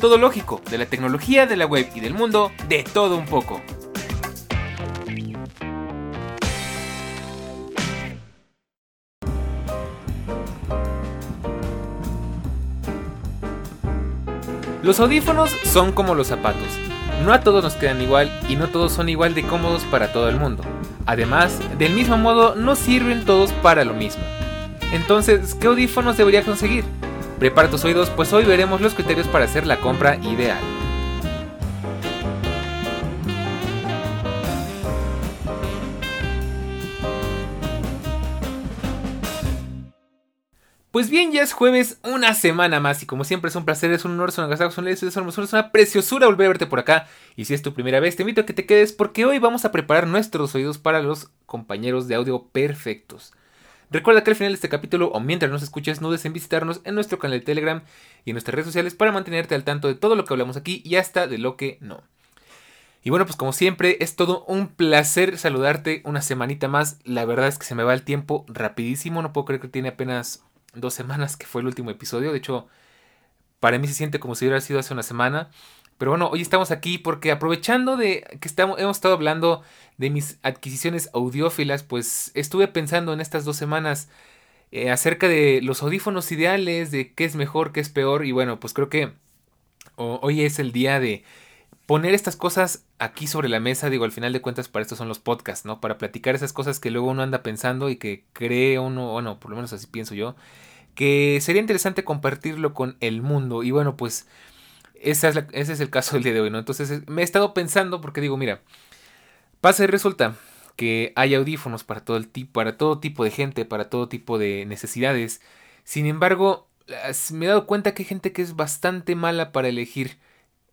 Todo lógico, de la tecnología, de la web y del mundo, de todo un poco. Los audífonos son como los zapatos. No a todos nos quedan igual y no todos son igual de cómodos para todo el mundo. Además, del mismo modo, no sirven todos para lo mismo. Entonces, ¿qué audífonos debería conseguir? Prepara tus oídos, pues hoy veremos los criterios para hacer la compra ideal. Pues bien, ya es jueves, una semana más y como siempre es un placer, es un honor, es un agasajo, es una preciosura volver a verte por acá. Y si es tu primera vez, te invito a que te quedes porque hoy vamos a preparar nuestros oídos para los compañeros de audio perfectos. Recuerda que al final de este capítulo o mientras nos escuches, no dudes en visitarnos en nuestro canal de Telegram y en nuestras redes sociales para mantenerte al tanto de todo lo que hablamos aquí y hasta de lo que no. Y bueno, pues como siempre, es todo un placer saludarte una semanita más. La verdad es que se me va el tiempo rapidísimo, no puedo creer que tiene apenas dos semanas que fue el último episodio. De hecho, para mí se siente como si hubiera sido hace una semana. Pero bueno, hoy estamos aquí porque aprovechando de que estamos, hemos estado hablando de mis adquisiciones audiófilas, pues estuve pensando en estas dos semanas eh, acerca de los audífonos ideales, de qué es mejor, qué es peor. Y bueno, pues creo que hoy es el día de poner estas cosas aquí sobre la mesa. Digo, al final de cuentas, para esto son los podcasts, ¿no? Para platicar esas cosas que luego uno anda pensando y que cree uno, bueno, por lo menos así pienso yo, que sería interesante compartirlo con el mundo. Y bueno, pues ese es el caso del día de hoy, ¿no? Entonces me he estado pensando porque digo, mira, pasa y resulta que hay audífonos para todo el tipo, para todo tipo de gente, para todo tipo de necesidades. Sin embargo, me he dado cuenta que hay gente que es bastante mala para elegir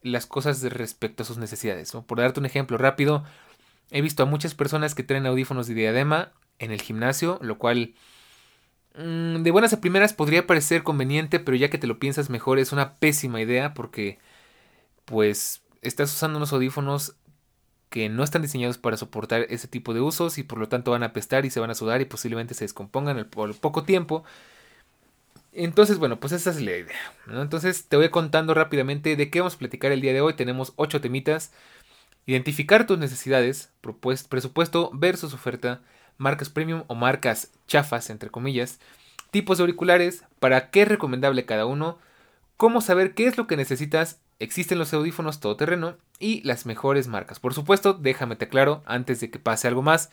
las cosas respecto a sus necesidades. Por darte un ejemplo rápido, he visto a muchas personas que traen audífonos de diadema en el gimnasio, lo cual Mm, de buenas a primeras podría parecer conveniente, pero ya que te lo piensas mejor es una pésima idea porque pues estás usando unos audífonos que no están diseñados para soportar ese tipo de usos y por lo tanto van a apestar y se van a sudar y posiblemente se descompongan por poco tiempo. Entonces, bueno, pues esa es la idea. Entonces te voy contando rápidamente de qué vamos a platicar el día de hoy. Tenemos ocho temitas. Identificar tus necesidades, presupuesto versus oferta, marcas premium o marcas chafas, entre comillas, tipos de auriculares, para qué es recomendable cada uno, cómo saber qué es lo que necesitas, existen los audífonos todoterreno y las mejores marcas. Por supuesto, déjame te aclaro antes de que pase algo más,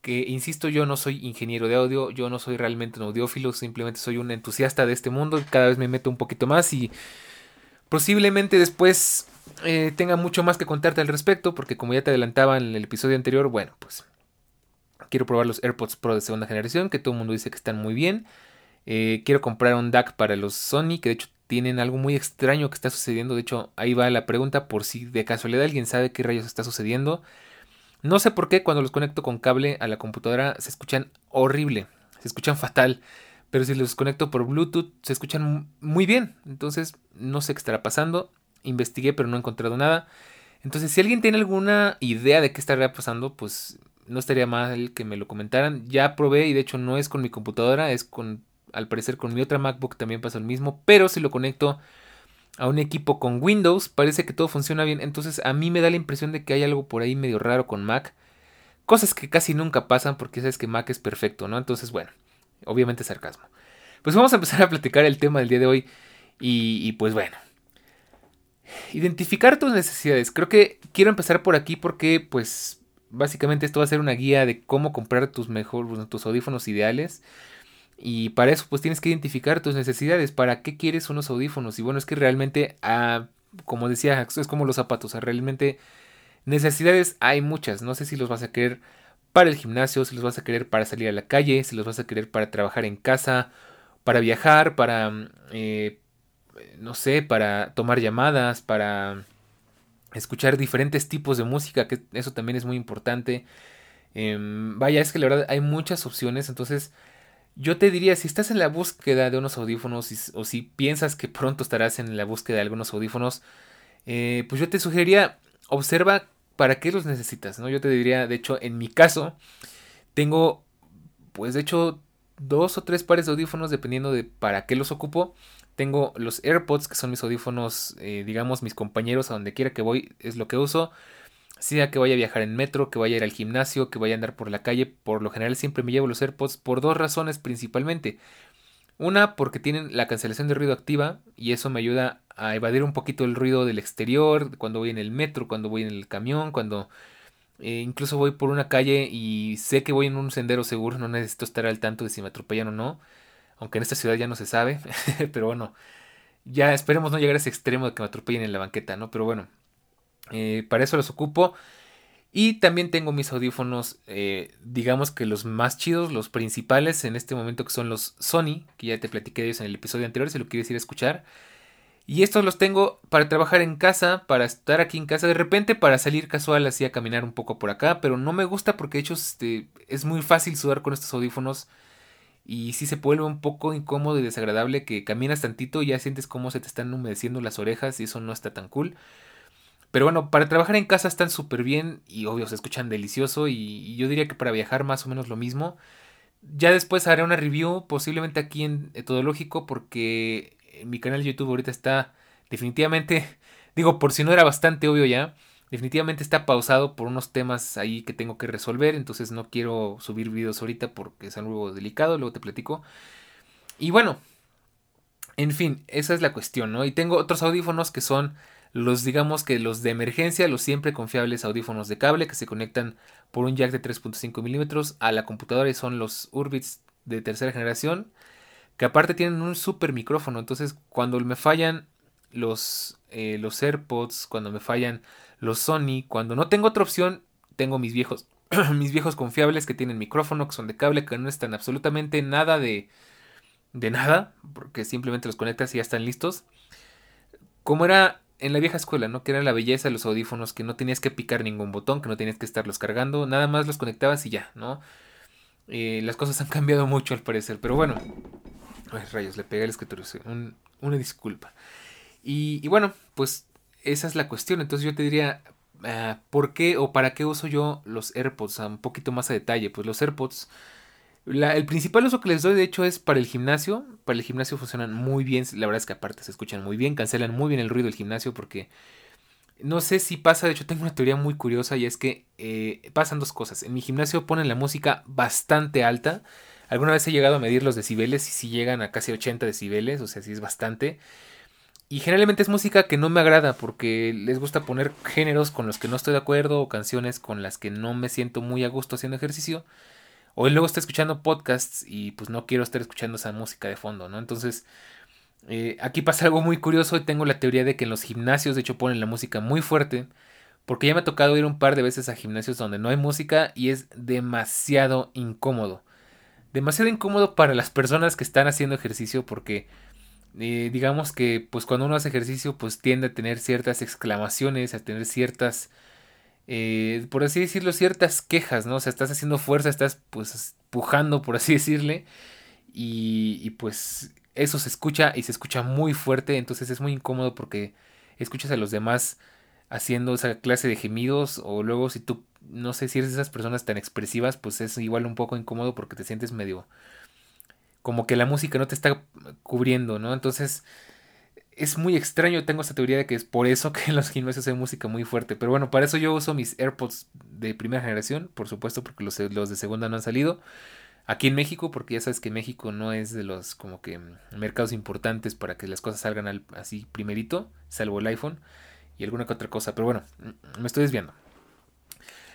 que insisto, yo no soy ingeniero de audio, yo no soy realmente un audiófilo, simplemente soy un entusiasta de este mundo, cada vez me meto un poquito más y posiblemente después eh, tenga mucho más que contarte al respecto, porque como ya te adelantaba en el episodio anterior, bueno, pues Quiero probar los AirPods Pro de segunda generación, que todo el mundo dice que están muy bien. Eh, quiero comprar un DAC para los Sony, que de hecho tienen algo muy extraño que está sucediendo. De hecho, ahí va la pregunta por si de casualidad alguien sabe qué rayos está sucediendo. No sé por qué cuando los conecto con cable a la computadora se escuchan horrible, se escuchan fatal. Pero si los conecto por Bluetooth se escuchan muy bien. Entonces no sé qué estará pasando. Investigué pero no he encontrado nada. Entonces si alguien tiene alguna idea de qué estará pasando, pues no estaría mal que me lo comentaran. Ya probé y de hecho no es con mi computadora, es con, al parecer con mi otra MacBook también pasa lo mismo, pero si lo conecto a un equipo con Windows parece que todo funciona bien, entonces a mí me da la impresión de que hay algo por ahí medio raro con Mac. Cosas que casi nunca pasan porque sabes que Mac es perfecto, ¿no? Entonces, bueno, obviamente sarcasmo. Pues vamos a empezar a platicar el tema del día de hoy y, y pues bueno. Identificar tus necesidades. Creo que quiero empezar por aquí porque pues básicamente esto va a ser una guía de cómo comprar tus mejores, tus audífonos ideales. Y para eso pues tienes que identificar tus necesidades, para qué quieres unos audífonos. Y bueno, es que realmente, ah, como decía, es como los zapatos, realmente necesidades hay muchas. No sé si los vas a querer para el gimnasio, si los vas a querer para salir a la calle, si los vas a querer para trabajar en casa, para viajar, para, eh, no sé, para tomar llamadas, para escuchar diferentes tipos de música, que eso también es muy importante. Em, vaya, es que la verdad hay muchas opciones, entonces yo te diría, si estás en la búsqueda de unos audífonos o si piensas que pronto estarás en la búsqueda de algunos audífonos, eh, pues yo te sugeriría, observa para qué los necesitas, ¿no? Yo te diría, de hecho, en mi caso, tengo, pues de hecho, dos o tres pares de audífonos dependiendo de para qué los ocupo. Tengo los AirPods, que son mis audífonos, eh, digamos, mis compañeros a donde quiera que voy, es lo que uso. Sea que vaya a viajar en metro, que vaya a ir al gimnasio, que vaya a andar por la calle, por lo general siempre me llevo los AirPods por dos razones principalmente. Una, porque tienen la cancelación de ruido activa y eso me ayuda a evadir un poquito el ruido del exterior, cuando voy en el metro, cuando voy en el camión, cuando eh, incluso voy por una calle y sé que voy en un sendero seguro, no necesito estar al tanto de si me atropellan o no, aunque en esta ciudad ya no se sabe, pero bueno, ya esperemos no llegar a ese extremo de que me atropellen en la banqueta, ¿no? Pero bueno, eh, para eso los ocupo. Y también tengo mis audífonos, eh, digamos que los más chidos, los principales en este momento que son los Sony, que ya te platiqué de ellos en el episodio anterior, si lo quieres ir a escuchar. Y estos los tengo para trabajar en casa, para estar aquí en casa, de repente para salir casual así a caminar un poco por acá, pero no me gusta porque de hecho este, es muy fácil sudar con estos audífonos y sí se vuelve un poco incómodo y desagradable que caminas tantito y ya sientes cómo se te están humedeciendo las orejas y eso no está tan cool. Pero bueno, para trabajar en casa están súper bien y obvio se escuchan delicioso y, yo diría que para viajar más o menos lo mismo. Ya después haré una review posiblemente aquí en Etodológico porque mi canal de YouTube ahorita está definitivamente, digo por si no era bastante obvio ya, definitivamente está pausado por unos temas ahí que tengo que resolver, entonces no quiero subir videos ahorita porque es algo delicado, luego te platico. Y bueno, en fin, esa es la cuestión, ¿no? Y tengo otros audífonos que son los digamos que los de emergencia, los siempre confiables audífonos de cable que se conectan por un jack de 3.5 milímetros a la computadora y son los Urbits de tercera generación que aparte tienen un super micrófono entonces cuando me fallan los, eh, los AirPods, cuando me fallan los Sony, cuando no tengo otra opción, tengo mis viejos, mis viejos confiables que tienen micrófono, que son de cable, que no están absolutamente nada de, de nada, porque simplemente los conectas y ya están listos. Como era en la vieja escuela, ¿no? Que era la belleza de los audífonos, que no tenías que picar ningún botón, que no tenías que estarlos cargando, nada más los conectabas y ya, ¿no? Eh, las cosas han cambiado mucho al parecer, pero bueno. Ay, rayos, le pegué al escritorio, una disculpa. Y, bueno, pues esa es la cuestión, entonces yo te diría, ah, ¿por qué o para qué uso yo los AirPods? un poquito más a detalle, pues los AirPods el principal uso que les doy, de hecho, es para el gimnasio. Para el gimnasio funcionan muy bien. La verdad es que aparte se escuchan muy bien. Cancelan muy bien el ruido del gimnasio porque no sé si pasa. De hecho, tengo una teoría muy curiosa y es que eh, pasan dos cosas. En mi gimnasio ponen la música bastante alta. Alguna vez he llegado a medir los decibeles y si llegan a casi 80 decibeles, o sea, sí es bastante. Y generalmente es música que no me agrada porque les gusta poner géneros con los que no estoy de acuerdo o canciones con las que no me siento muy a gusto haciendo ejercicio. O luego estoy escuchando podcasts y pues no quiero estar escuchando esa música de fondo, ¿no? Entonces, eh, aquí pasa algo muy curioso y tengo la teoría de que en los gimnasios de hecho ponen la música muy fuerte. Porque ya me ha tocado ir un par de veces a gimnasios donde no hay música y es demasiado incómodo. Demasiado incómodo para las personas que están haciendo ejercicio porque eh, digamos que pues cuando uno hace ejercicio pues tiende a tener ciertas exclamaciones, a tener ciertas eh, por así decirlo, ciertas quejas, ¿no? O sea, estás haciendo fuerza, estás pues pujando, por así decirle, y, y pues eso se escucha y se escucha muy fuerte, entonces es muy incómodo porque escuchas a los demás haciendo esa clase de gemidos o luego si tú no sé si eres de esas personas tan expresivas pues es igual un poco incómodo porque te sientes medio como que la música no te está cubriendo, ¿no? Entonces es muy extraño, tengo esta teoría de que es por eso que en los gimnasios hay música muy fuerte. Pero bueno, para eso yo uso mis AirPods de primera generación, por supuesto, porque los, de segunda no han salido. Aquí en México, porque ya sabes que México no es de los como que mercados importantes para que las cosas salgan así primerito, salvo el iPhone y alguna que otra cosa. Pero bueno, me estoy desviando.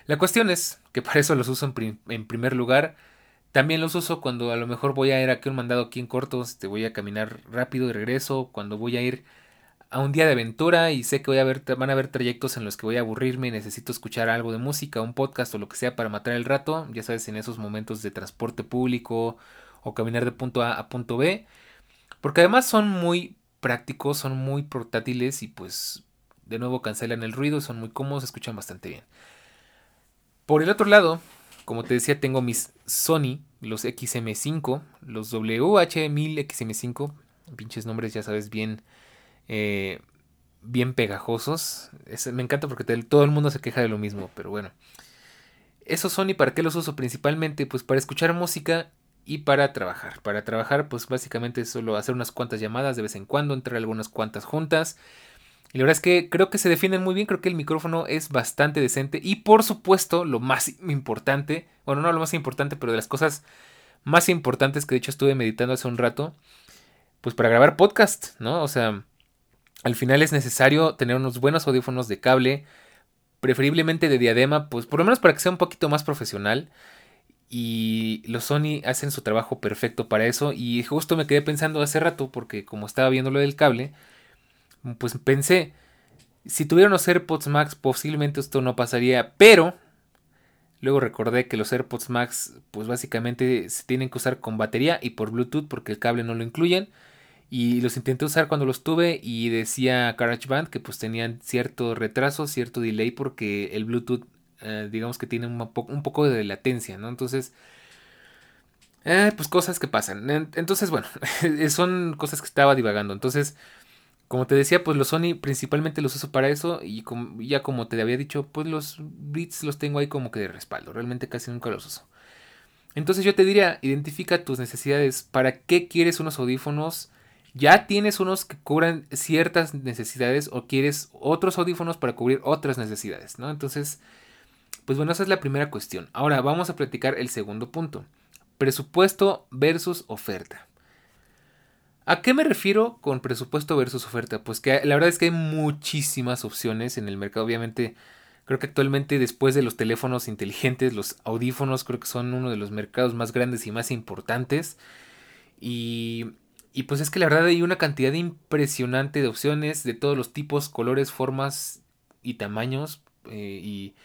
La cuestión es que para eso los uso en primer lugar también los uso cuando a lo mejor voy a ir aquí un mandado aquí en cortos, te este, voy a caminar rápido y regreso, cuando voy a ir a un día de aventura y sé que voy a ver, van a haber trayectos en los que voy a aburrirme y necesito escuchar algo de música, un podcast o lo que sea para matar el rato, ya sabes, en esos momentos de transporte público o caminar de punto A a punto B, porque además son muy prácticos, son muy portátiles y pues de nuevo cancelan el ruido, son muy cómodos, escuchan bastante bien. Por el otro lado, como te decía, tengo mis Sony, los XM5, los WH1000XM5, pinches nombres ya sabes bien, eh, bien pegajosos. me encanta porque todo el mundo se queja de lo mismo, pero bueno. Esos Sony, ¿para qué los uso principalmente? Pues para escuchar música y para trabajar. Para trabajar, pues básicamente es solo hacer unas cuantas llamadas de vez en cuando, entrar algunas cuantas juntas. Y la verdad es que creo que se defienden muy bien, creo que el micrófono es bastante decente. Y por supuesto, lo más importante, bueno, no lo más importante, pero de las cosas más importantes que de hecho estuve meditando hace un rato, pues para grabar podcast, ¿no? O sea, al final es necesario tener unos buenos audífonos de cable, preferiblemente de diadema, pues por lo menos para que sea un poquito más profesional. Y los Sony hacen su trabajo perfecto para eso. Y justo me quedé pensando hace rato, porque como estaba viendo lo del cable, pues pensé, si tuviera unos AirPods Max, posiblemente esto no pasaría. Pero luego recordé que los AirPods Max, pues básicamente se tienen que usar con batería y por Bluetooth, porque el cable no lo incluyen. Y los intenté usar cuando los tuve y decía GarageBand que pues tenían cierto retraso, cierto delay porque el Bluetooth eh, digamos que tiene un, poco de latencia, ¿no? Entonces, eh, pues cosas que pasan. Entonces, bueno, son cosas que estaba divagando. Entonces, como te decía, pues los Sony principalmente los uso para eso y ya como te había dicho, pues los Beats los tengo ahí como que de respaldo. Realmente casi nunca los uso. Entonces yo te diría, identifica tus necesidades. ¿Para qué quieres unos audífonos? Ya tienes unos que cubran ciertas necesidades o quieres otros audífonos para cubrir otras necesidades, ¿no? Entonces, pues bueno, esa es la primera cuestión. Ahora vamos a platicar el segundo punto. Presupuesto versus oferta. ¿A qué me refiero con presupuesto versus oferta? Pues que la verdad es que hay muchísimas opciones en el mercado. Obviamente, creo que actualmente después de los teléfonos inteligentes, los audífonos creo que son uno de los mercados más grandes y más importantes. Y, y pues es que la verdad hay una cantidad impresionante de opciones de todos los tipos, colores, formas y tamaños. Eh, y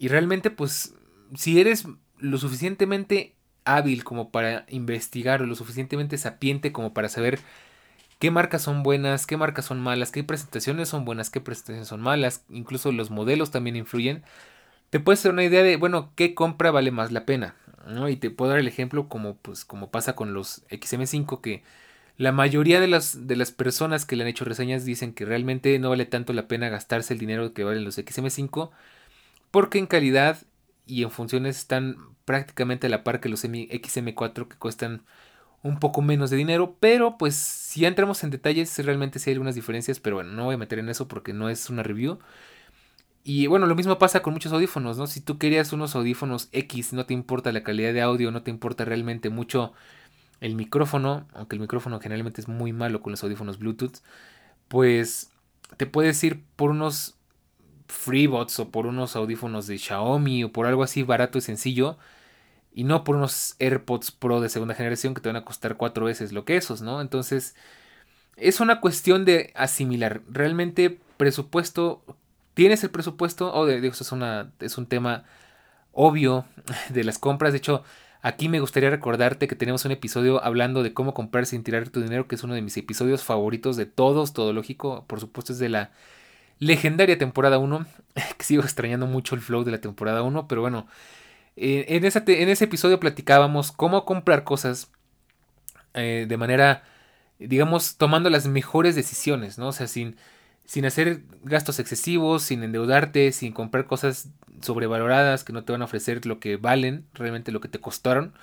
y realmente, pues, si eres lo suficientemente hábil como para investigar o lo suficientemente sapiente como para saber qué marcas son buenas, qué marcas son malas, qué presentaciones son buenas, qué presentaciones son malas, incluso los modelos también influyen, te puedes hacer una idea de, bueno, qué compra vale más la pena. ¿no? Y te puedo dar el ejemplo como, pues, como pasa con los XM5 que la mayoría de las, de las personas que le han hecho reseñas dicen que realmente no vale tanto la pena gastarse el dinero que valen los XM5 porque en calidad y en funciones están prácticamente a la par que los XM4 que cuestan un poco menos de dinero, pero pues si entramos en detalles realmente sí hay algunas diferencias, pero bueno, no voy a meter en eso porque no es una review. Y bueno, lo mismo pasa con muchos audífonos, ¿no? Si tú querías unos audífonos X, no te importa la calidad de audio, no te importa realmente mucho el micrófono, aunque el micrófono generalmente es muy malo con los audífonos Bluetooth, pues te puedes ir por unos FreeBots o por unos audífonos de Xiaomi o por algo así barato y sencillo y no por unos AirPods Pro de segunda generación que te van a costar cuatro veces lo que esos, ¿no? Entonces es una cuestión de asimilar. Realmente presupuesto, tienes el presupuesto o de, eso es, una, es un tema obvio de las compras. De hecho, aquí me gustaría recordarte que tenemos un episodio hablando de cómo comprar sin tirar tu dinero, que es uno de mis episodios favoritos de todos, todo lógico, por supuesto es de la legendaria temporada 1, que sigo extrañando mucho el flow de la temporada 1, pero bueno, eh, en, en, ese episodio platicábamos cómo comprar cosas eh, de manera, digamos, tomando las mejores decisiones, ¿no? O sea, sin, sin hacer gastos excesivos, sin endeudarte, sin comprar cosas sobrevaloradas que no te van a ofrecer lo que valen, realmente lo que te costaron.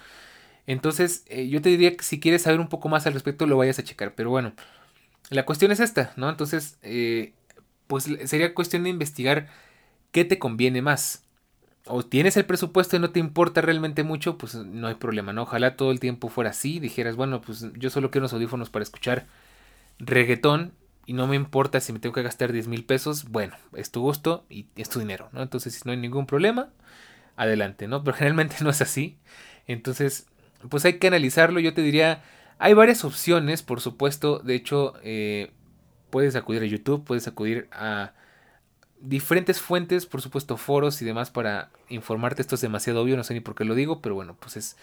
Entonces, eh, yo te diría que si quieres saber un poco más al respecto, lo vayas a checar. Pero bueno, la cuestión es esta, ¿no? Entonces, pues sería cuestión de investigar qué te conviene más. O tienes el presupuesto y no te importa realmente mucho, pues no hay problema, ¿no? Ojalá todo el tiempo fuera así, dijeras, bueno, pues yo solo quiero unos audífonos para escuchar reggaetón y no me importa si me tengo que gastar 10 mil pesos, bueno, es tu gusto y es tu dinero, ¿no? Entonces, si no hay ningún problema, adelante, ¿no? Pero generalmente no es así. Entonces, pues hay que analizarlo. Yo te diría, hay varias opciones, por supuesto. De hecho, eh, puedes acudir a YouTube, puedes acudir a diferentes fuentes, por supuesto foros y demás para informarte. Esto es demasiado obvio, no sé ni por qué lo digo, pero bueno, pues es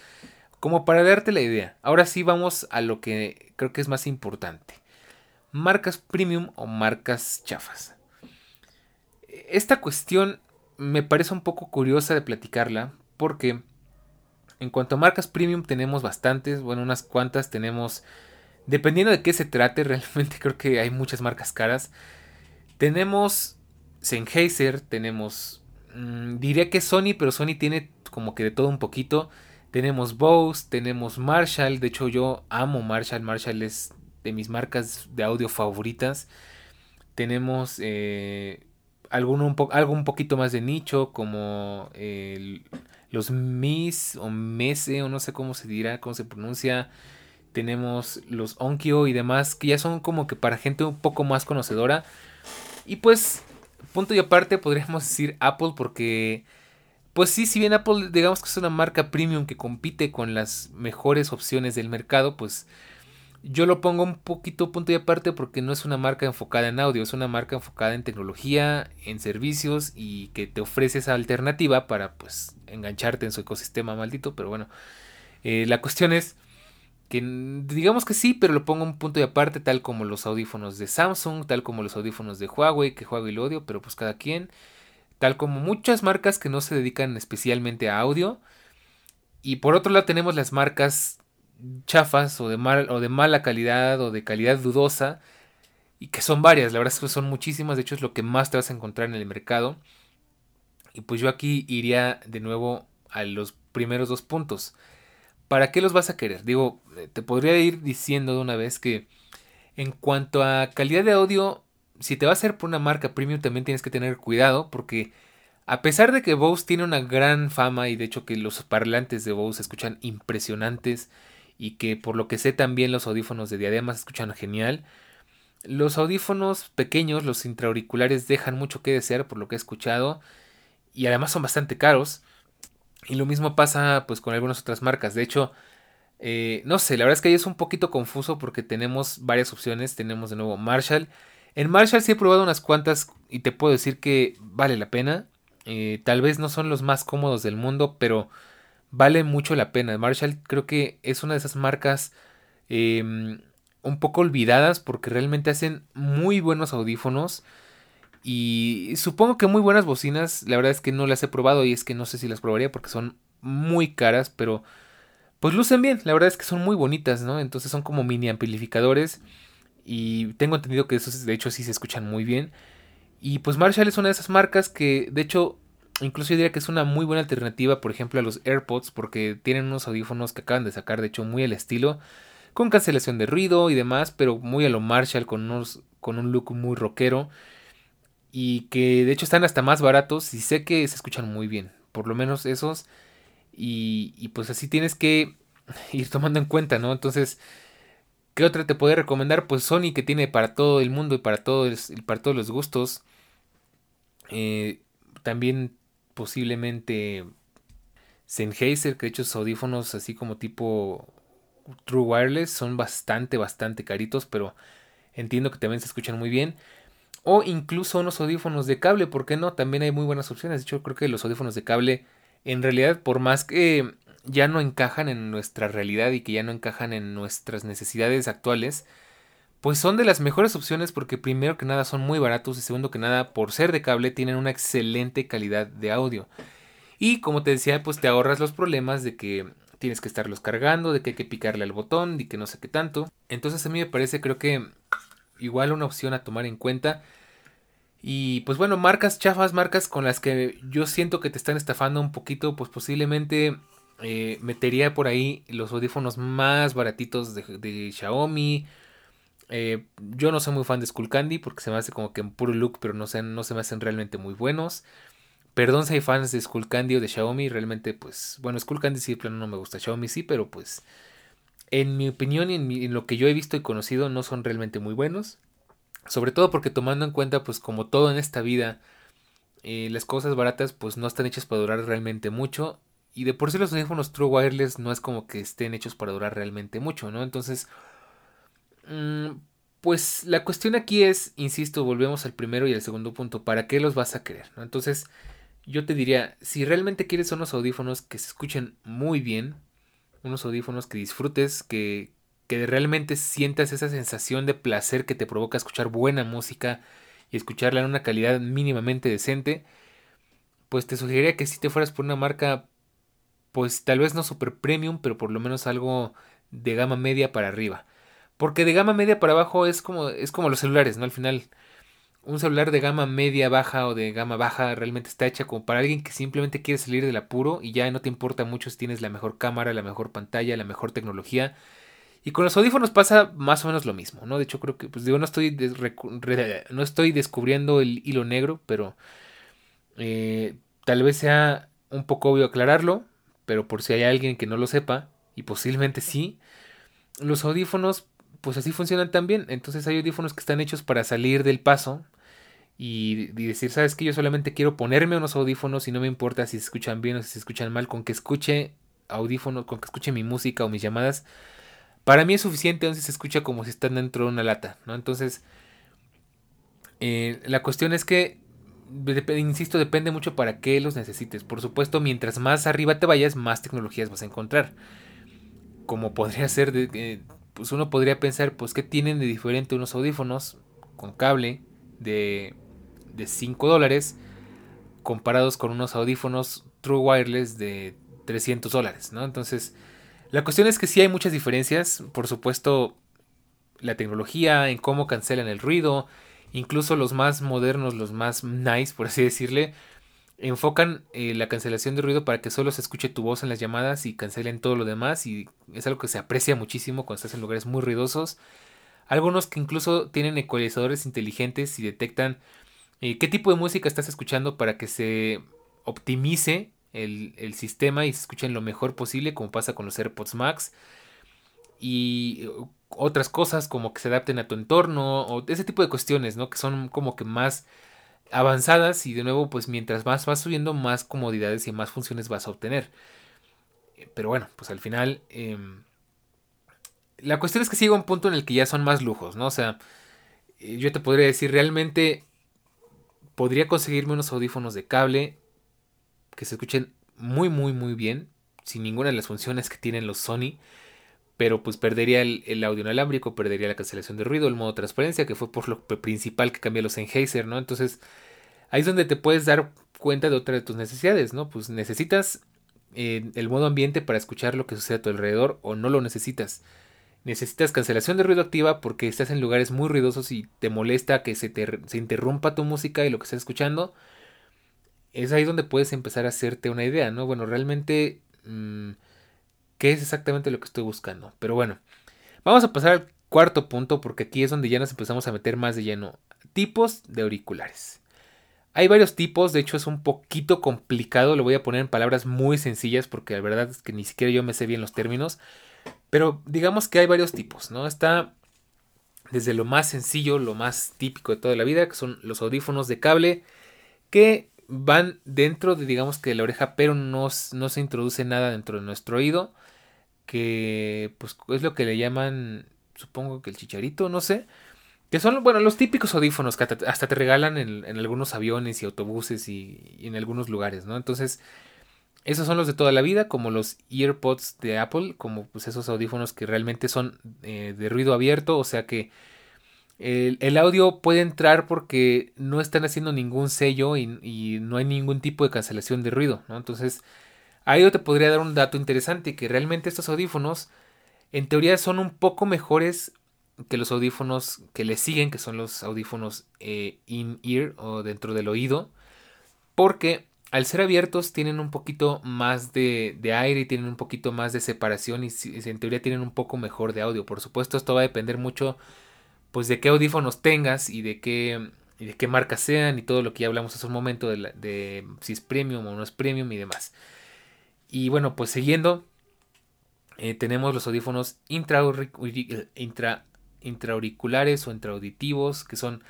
como para darte la idea. Ahora sí vamos a lo que creo que es más importante. Marcas premium o marcas chafas. esta cuestión me parece un poco curiosa de platicarla porque en cuanto a marcas premium tenemos bastantes, bueno, unas cuantas tenemos, dependiendo de qué se trate, realmente creo que hay muchas marcas caras. Tenemos Sennheiser, tenemos, mm, diría que Sony, pero Sony tiene como que de todo un poquito. Tenemos Bose, tenemos Marshall, de hecho yo amo Marshall, Marshall es de mis marcas de audio favoritas. Tenemos eh, algo un poquito más de nicho, como los Mis o Mese, o no sé cómo se dirá, cómo se pronuncia. Tenemos los Onkyo y demás, que ya son como que para gente un poco más conocedora. Y pues, punto y aparte, podríamos decir Apple, porque, pues sí, si bien Apple, digamos que es una marca premium que compite con las mejores opciones del mercado, pues yo lo pongo un poquito punto y aparte porque no es una marca enfocada en audio, es una marca enfocada en tecnología, en servicios y que te ofrece esa alternativa para pues engancharte en su ecosistema maldito. Pero bueno, eh, la cuestión es que digamos que sí, pero lo pongo un punto y aparte, tal como los audífonos de Samsung, tal como los audífonos de Huawei, que Huawei lo odio, pero pues cada quien, tal como muchas marcas que no se dedican especialmente a audio. Y por otro lado tenemos las marcas chafas o de, mal, o de mala calidad o de calidad dudosa y que son varias, la verdad es que son muchísimas, de hecho es lo que más te vas a encontrar en el mercado. Y pues yo aquí iría de nuevo a los primeros dos puntos. ¿Para qué los vas a querer? Digo, eh, te podría ir diciendo de una vez que en cuanto a calidad de audio, si te va a hacer por una marca premium también tienes que tener cuidado porque a pesar de que Bose tiene una gran fama y de hecho que los parlantes de Bose se escuchan impresionantes, y que por lo que sé también los audífonos de diadema se escuchan genial. Los audífonos pequeños, los intraauriculares, dejan mucho que desear por lo que he escuchado y además son bastante caros. Y lo mismo pasa pues con algunas otras marcas. De hecho, eh, no sé, la verdad es que ahí es un poquito confuso porque tenemos varias opciones. Tenemos de nuevo Marshall. En Marshall sí he probado unas cuantas y te puedo decir que vale la pena. Eh, tal vez no son los más cómodos del mundo, pero vale mucho la pena. Marshall creo que es una de esas marcas em, un poco olvidadas porque realmente hacen muy buenos audífonos y supongo que muy buenas bocinas. La verdad es que no las he probado y es que no sé si las probaría porque son muy caras, pero pues lucen bien. La verdad es que son muy bonitas, ¿no? Entonces son como mini amplificadores y tengo entendido que esos de hecho sí se escuchan muy bien. Y pues Marshall es una de esas marcas que de hecho Incluso yo diría que es una muy buena alternativa, por ejemplo, a los AirPods, porque tienen unos audífonos que acaban de sacar, de hecho, muy al estilo, con cancelación de ruido y demás, pero muy a lo Marshall, con, con un look muy rockero. Y que de hecho están hasta más baratos y sé que se escuchan muy bien, por lo menos esos. Y, y pues así tienes que ir tomando en cuenta, ¿no? Entonces, ¿qué otra te puede recomendar? Pues Sony, que tiene para todo el mundo y para, para todos los gustos. Eh, también posiblemente Sennheiser, que de hecho sus audífonos así como tipo True Wireless son bastante, bastante caritos, pero entiendo que también se escuchan muy bien. O incluso unos audífonos de cable, ¿por qué no? También hay muy buenas opciones. De hecho, creo que los audífonos de cable, en realidad, por más que ya no encajan en nuestra realidad y que ya no encajan en nuestras necesidades actuales, pues son de las mejores opciones porque primero que nada son muy baratos y segundo que nada por ser de cable tienen una excelente calidad de audio. Y como te decía, pues te ahorras los problemas de que tienes que estarlos cargando, de que hay que picarle al botón, y que no sé qué tanto. Entonces a mí me parece creo que igual una opción a tomar en cuenta. Y pues bueno, marcas chafas, marcas con las que yo siento que te están estafando un poquito, pues posiblemente eh, metería por ahí los audífonos más baratitos de, de Xiaomi eh, yo no soy muy fan de Skull Candy porque se me hace como que en puro look, pero no, no se me hacen realmente muy buenos. Perdón si hay fans de Skull Candy o de Xiaomi, realmente pues, bueno, Skull Candy sí, plano no me gusta, Xiaomi sí, pero pues, en mi opinión y en, lo que yo he visto y conocido no son realmente muy buenos. Sobre todo porque tomando en cuenta pues como todo en esta vida, eh, las cosas baratas pues no están hechas para durar realmente mucho. Y de por sí los teléfonos True Wireless no es como que estén hechos para durar realmente mucho, ¿no? Entonces Mm, pues la cuestión aquí es, insisto, volvemos al primero y al segundo punto, ¿para qué los vas a querer? Entonces, yo te diría, si realmente quieres unos audífonos que se escuchen muy bien, unos audífonos que disfrutes, que, que realmente sientas esa sensación de placer que te provoca escuchar buena música y escucharla en una calidad mínimamente decente, pues te sugeriría que si te fueras por una marca, pues tal vez no super premium, pero por lo menos algo de gama media para arriba. Porque de gama media para abajo es como, es como los celulares, ¿no? Al final, un celular de gama media baja o de gama baja realmente está hecha como para alguien que simplemente quiere salir del apuro y ya no te importa mucho si tienes la mejor cámara, la mejor pantalla, la mejor tecnología. Y con los audífonos pasa más o menos lo mismo, ¿no? De hecho, creo que, pues digo, no estoy, no estoy descubriendo el hilo negro, pero eh, tal vez sea un poco obvio aclararlo, pero por si hay alguien que no lo sepa, y posiblemente sí, los audífonos pues así funcionan también. Entonces hay audífonos que están hechos para salir del paso y, decir, sabes que yo solamente quiero ponerme unos audífonos y no me importa si se escuchan bien o si se escuchan mal, con que escuche audífonos, con que escuche mi música o mis llamadas. Para mí es suficiente, entonces se escucha como si están dentro de una lata, ¿no? Entonces, eh, la cuestión es que, insisto, depende mucho para qué los necesites. Por supuesto, mientras más arriba te vayas, más tecnologías vas a encontrar. Como podría ser pues uno podría pensar, pues, ¿qué tienen de diferente unos audífonos con cable de, de 5 dólares comparados con unos audífonos True Wireless de 300 dólares, ¿no? Entonces, la cuestión es que sí hay muchas diferencias, por supuesto, la tecnología, en cómo cancelan el ruido, incluso los más modernos, los más nice, por así decirle, enfocan eh, la cancelación de ruido para que solo se escuche tu voz en las llamadas y cancelen todo lo demás y es algo que se aprecia muchísimo cuando estás en lugares muy ruidosos. Algunos que incluso tienen ecualizadores inteligentes y detectan qué tipo de música estás escuchando para que se optimice el, el, sistema y se escuchen lo mejor posible como pasa con los AirPods Max y uh, otras cosas como que se adapten a tu entorno o ese tipo de cuestiones, ¿no? Que son como que más avanzadas y de nuevo pues mientras más vas subiendo más comodidades y más funciones vas a obtener. Eh, pero bueno, pues al final em, la cuestión es que sigue un punto en el que ya son más lujos, ¿no? O sea, eh, yo te podría decir realmente podría conseguirme unos audífonos de cable que se escuchen muy muy muy bien sin ninguna de las funciones que tienen los Sony pero pues perdería el, audio inalámbrico, perdería la cancelación de ruido, el modo transparencia, que fue por lo principal que cambió los Sennheiser, ¿no? Entonces, ahí es donde te puedes dar cuenta de otra de tus necesidades, ¿no? Pues necesitas eh, el modo ambiente para escuchar lo que sucede a tu alrededor o no lo necesitas. Necesitas cancelación de ruido activa porque estás en lugares muy ruidosos y te molesta que se, te, se interrumpa tu música y lo que estás escuchando. Es ahí donde puedes empezar a hacerte una idea, ¿no? Bueno, realmente... Mm, qué es exactamente lo que estoy buscando. Pero bueno, vamos a pasar al cuarto punto porque aquí es donde ya nos empezamos a meter más de lleno. Tipos de auriculares. Hay varios tipos, de hecho es un poquito complicado, lo voy a poner en palabras muy sencillas porque la verdad es que ni siquiera yo me sé bien los términos. Pero digamos que hay varios tipos, ¿no? Está desde lo más sencillo, lo más típico de toda la vida, que son los audífonos de cable, que van dentro de, digamos que de la oreja, pero no, no se introduce nada dentro de nuestro oído que pues es lo que le llaman, supongo que el chicharito, no sé, que son, bueno, los típicos audífonos que hasta te regalan en, algunos aviones y autobuses y, en algunos lugares, ¿no? Entonces, esos son los de toda la vida, como los EarPods de Apple, como pues esos audífonos que realmente son eh, de ruido abierto, o sea que el, audio puede entrar porque no están haciendo ningún sello y, y no hay ningún tipo de cancelación de ruido. Entonces, Ahí yo te podría dar un dato interesante, que realmente estos audífonos en teoría son un poco mejores que los audífonos que le siguen, que son los audífonos eh, in-ear o dentro del oído, porque al ser abiertos tienen un poquito más de, aire y tienen un poquito más de separación y en teoría tienen un poco mejor de audio. Por supuesto esto va a depender mucho pues de qué audífonos tengas y de qué, de qué marca sean y todo lo que ya hablamos hace un momento de, si es premium o no es premium y demás. Y bueno, pues siguiendo, eh, tenemos los audífonos intra, intraauriculares o intraauditivos, que son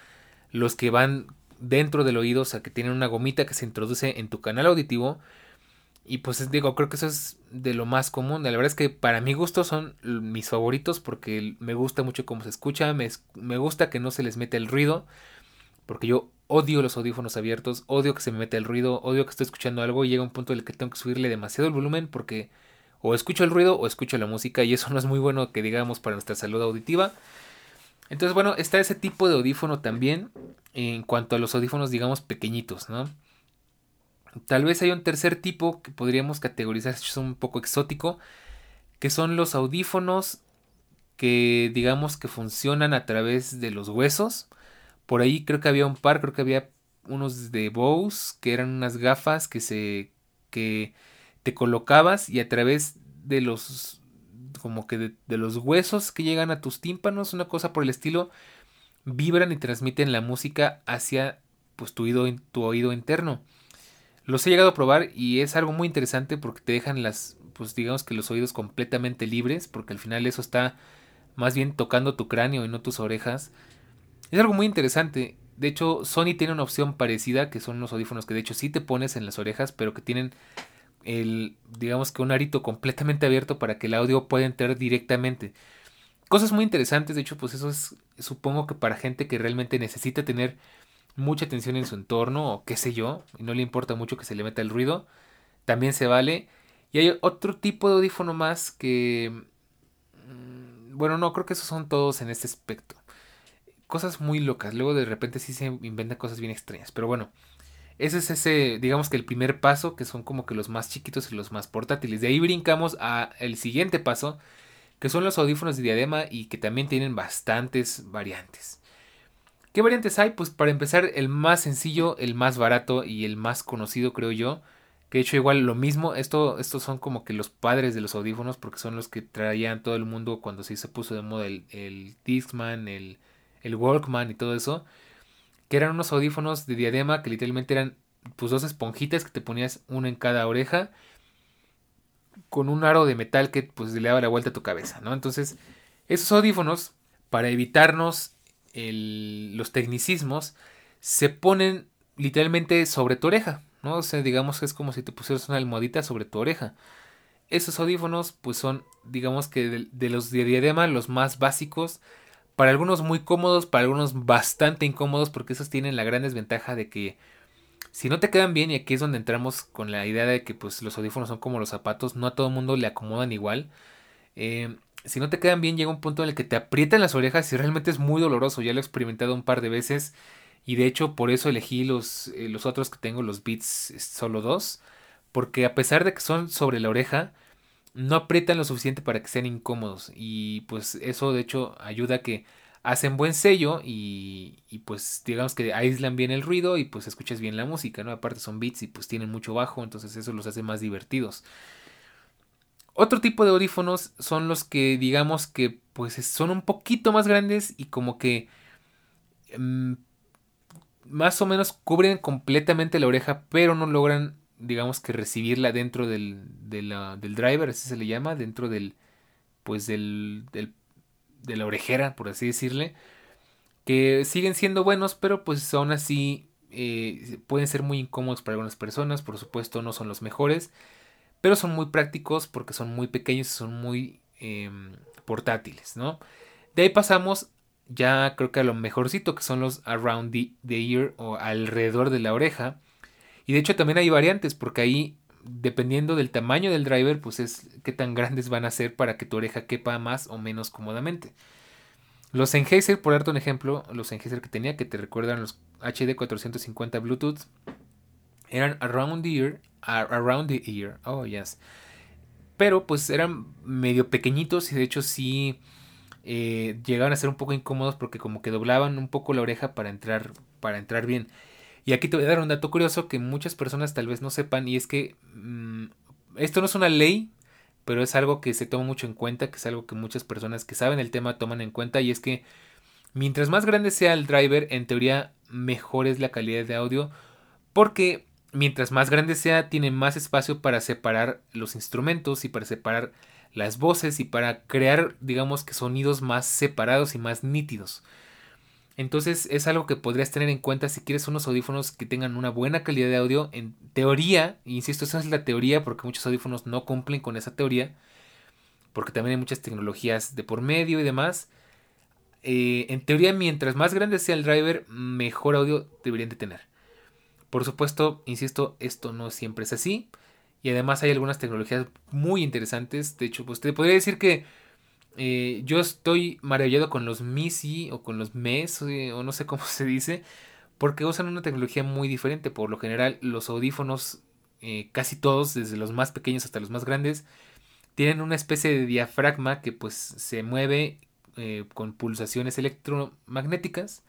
los que van dentro del oído, o sea, que tienen una gomita que se introduce en tu canal auditivo. Y pues digo, creo que eso es de lo más común. La verdad es que para mi gusto son mis favoritos porque me gusta mucho cómo se escucha, me, gusta que no se les mete el ruido, porque yo odio los audífonos abiertos, odio que se me mete el ruido, odio que estoy escuchando algo y llega un punto en el que tengo que subirle demasiado el volumen porque o escucho el ruido o escucho la música y eso no es muy bueno que digamos para nuestra salud auditiva. Entonces, bueno, está ese tipo de audífono también en cuanto a los audífonos, digamos, pequeñitos, ¿no? Tal vez hay un tercer tipo que podríamos categorizar, es un poco exótico, que son los audífonos que digamos que funcionan a través de los huesos. Por ahí creo que había un par, creo que había unos de Bose, que eran unas gafas que se que te colocabas y a través de los como que de, los huesos que llegan a tus tímpanos, una cosa por el estilo, vibran y transmiten la música hacia pues tu oído, tu oído interno. Los he llegado a probar y es algo muy interesante porque te dejan las, pues digamos que los oídos completamente libres, porque al final eso está más bien tocando tu cráneo y no tus orejas. Es algo muy interesante. De hecho, Sony tiene una opción parecida, que son los audífonos que de hecho sí te pones en las orejas, pero que tienen el, digamos que un arito completamente abierto para que el audio pueda entrar directamente. Cosas muy interesantes, de hecho, pues eso es, supongo que para gente que realmente necesita tener mucha atención en su entorno o qué sé yo, y no le importa mucho que se le meta el ruido, también se vale. Y hay otro tipo de audífono más que... Mm, bueno, no, creo que esos son todos en este aspecto. Cosas muy locas. Luego de repente sí se inventan cosas bien extrañas. Pero bueno, ese es ese, digamos que el primer paso, que son como que los más chiquitos y los más portátiles. De ahí brincamos a el siguiente paso, que son los audífonos de diadema y que también tienen bastantes variantes. ¿Qué variantes hay? Pues para empezar, el más sencillo, el más barato y el más conocido, creo yo. Que de hecho igual lo mismo, esto, estos son como que los padres de los audífonos porque son los que traían todo el mundo cuando se puso de moda el, el Discman, el, el Walkman y todo eso. Que eran unos audífonos de diadema que literalmente eran pues dos esponjitas que te ponías una en cada oreja con un aro de metal que pues le daba la vuelta a tu cabeza, ¿no? Entonces, esos audífonos, para evitarnos los tecnicismos se ponen literalmente sobre tu oreja, ¿no? O sea, digamos que es como si te pusieras una almohadita sobre tu oreja. Esos audífonos, pues son, digamos que de, los de diadema, los más básicos. Para algunos muy cómodos, para algunos bastante incómodos, porque esos tienen la gran desventaja de que si no te quedan bien, y aquí es donde entramos con la idea de que pues los audífonos son como los zapatos, no a todo el mundo le acomodan igual. Eh, si no te quedan bien, llega un punto en el que te aprietan las orejas y realmente es muy doloroso. Ya lo he experimentado un par de veces y de hecho por eso elegí los, eh, los otros que tengo, los Beats solo dos. Porque a pesar de que son sobre la oreja, no aprietan lo suficiente para que sean incómodos. Y pues eso de hecho ayuda a que hacen buen sello y, y, pues digamos que aíslan bien el ruido y pues escuchas bien la música, ¿no? Aparte son beats y pues tienen mucho bajo, entonces eso los hace más divertidos. Otro tipo de audífonos son los que digamos que pues son un poquito más grandes y como que mm, más o menos cubren completamente la oreja, pero no logran digamos que recibirla dentro del, del driver, así se le llama, dentro del pues del, del, de la orejera, por así decirle, que siguen siendo buenos, pero pues aún así eh, pueden ser muy incómodos para algunas personas, por supuesto no son los mejores pero son muy prácticos porque son muy pequeños y son muy em, portátiles, ¿no? De ahí pasamos ya creo que a lo mejorcito que son los around the, ear o alrededor de la oreja. Y de hecho también hay variantes porque ahí dependiendo del tamaño del driver pues es qué tan grandes van a ser para que tu oreja quepa más o menos cómodamente. Los Sennheiser, por darte un ejemplo, los Sennheiser que tenía que te recuerdan los HD 450 Bluetooth eran around the ear Around Ear. Oh, yes. Pero pues eran medio pequeñitos y de hecho sí eh, llegaban a ser un poco incómodos porque como que doblaban un poco la oreja para entrar, para entrar bien. Y aquí te voy a dar un dato curioso que muchas personas tal vez no sepan y es que mm, esto no es una ley, pero es algo que se toma mucho en cuenta, que es algo que muchas personas que saben el tema toman en cuenta y es que mientras más grande sea el driver, en teoría mejor es la calidad de audio porque mientras más grande sea, tiene más espacio para separar los instrumentos y para separar las voces y para crear, digamos que sonidos más separados y más nítidos. Entonces es algo que podrías tener en cuenta si quieres unos audífonos que tengan una buena calidad de audio. En teoría, insisto, esa es la teoría porque muchos audífonos no cumplen con esa teoría. Porque también hay muchas tecnologías de por medio y demás. Eh, en teoría, mientras más grande sea el driver, mejor audio deberían de tener. Por supuesto, insisto, esto no siempre es así. Y además hay algunas tecnologías muy interesantes. De hecho, pues te podría decir que eh, yo estoy maravillado con los MISI o con los MES eh, o no sé cómo se dice, porque usan una tecnología muy diferente. Por lo general, los audífonos, eh, casi todos, desde los más pequeños hasta los más grandes, tienen una especie de diafragma que pues se mueve con pulsaciones electromagnéticas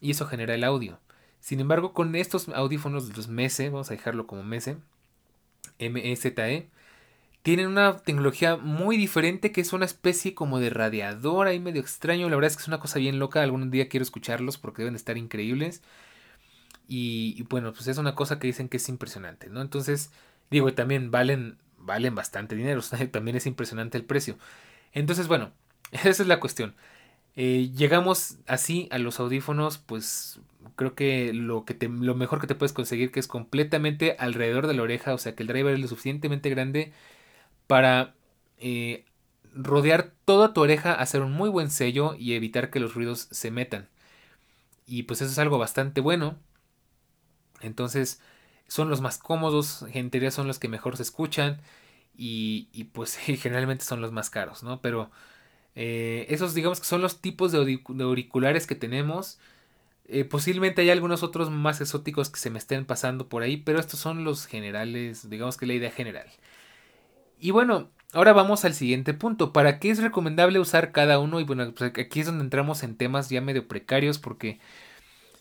y eso genera el audio. Sin embargo, con estos audífonos los MESE, vamos a dejarlo como MESE, M-E-Z-E, tienen una tecnología muy diferente que es una especie como de radiador ahí medio extraño. La verdad es que es una cosa bien loca. Algún día quiero escucharlos porque deben estar increíbles. Y, bueno, pues es una cosa que dicen que es impresionante, ¿no? Entonces, digo, también valen, valen bastante dinero. también es impresionante el precio. Entonces, bueno, esa es la cuestión. Eh, llegamos así a los audífonos, pues creo que lo, que te, lo mejor que te puedes conseguir que es completamente alrededor de la oreja, o sea que el driver es lo suficientemente grande para eh, rodear toda tu oreja, hacer un muy buen sello y evitar que los ruidos se metan. Y pues eso es algo bastante bueno. Entonces son los más cómodos, en son los que mejor se escuchan y, y pues generalmente son los más caros, ¿no? Pero eh, esos digamos que son los tipos de, auriculares que tenemos. Eh, posiblemente hay algunos otros más exóticos que se me estén pasando por ahí, pero estos son los generales, digamos que la idea general. Y bueno, ahora vamos al siguiente punto. ¿Para qué es recomendable usar cada uno? Y bueno, pues aquí es donde entramos en temas ya medio precarios porque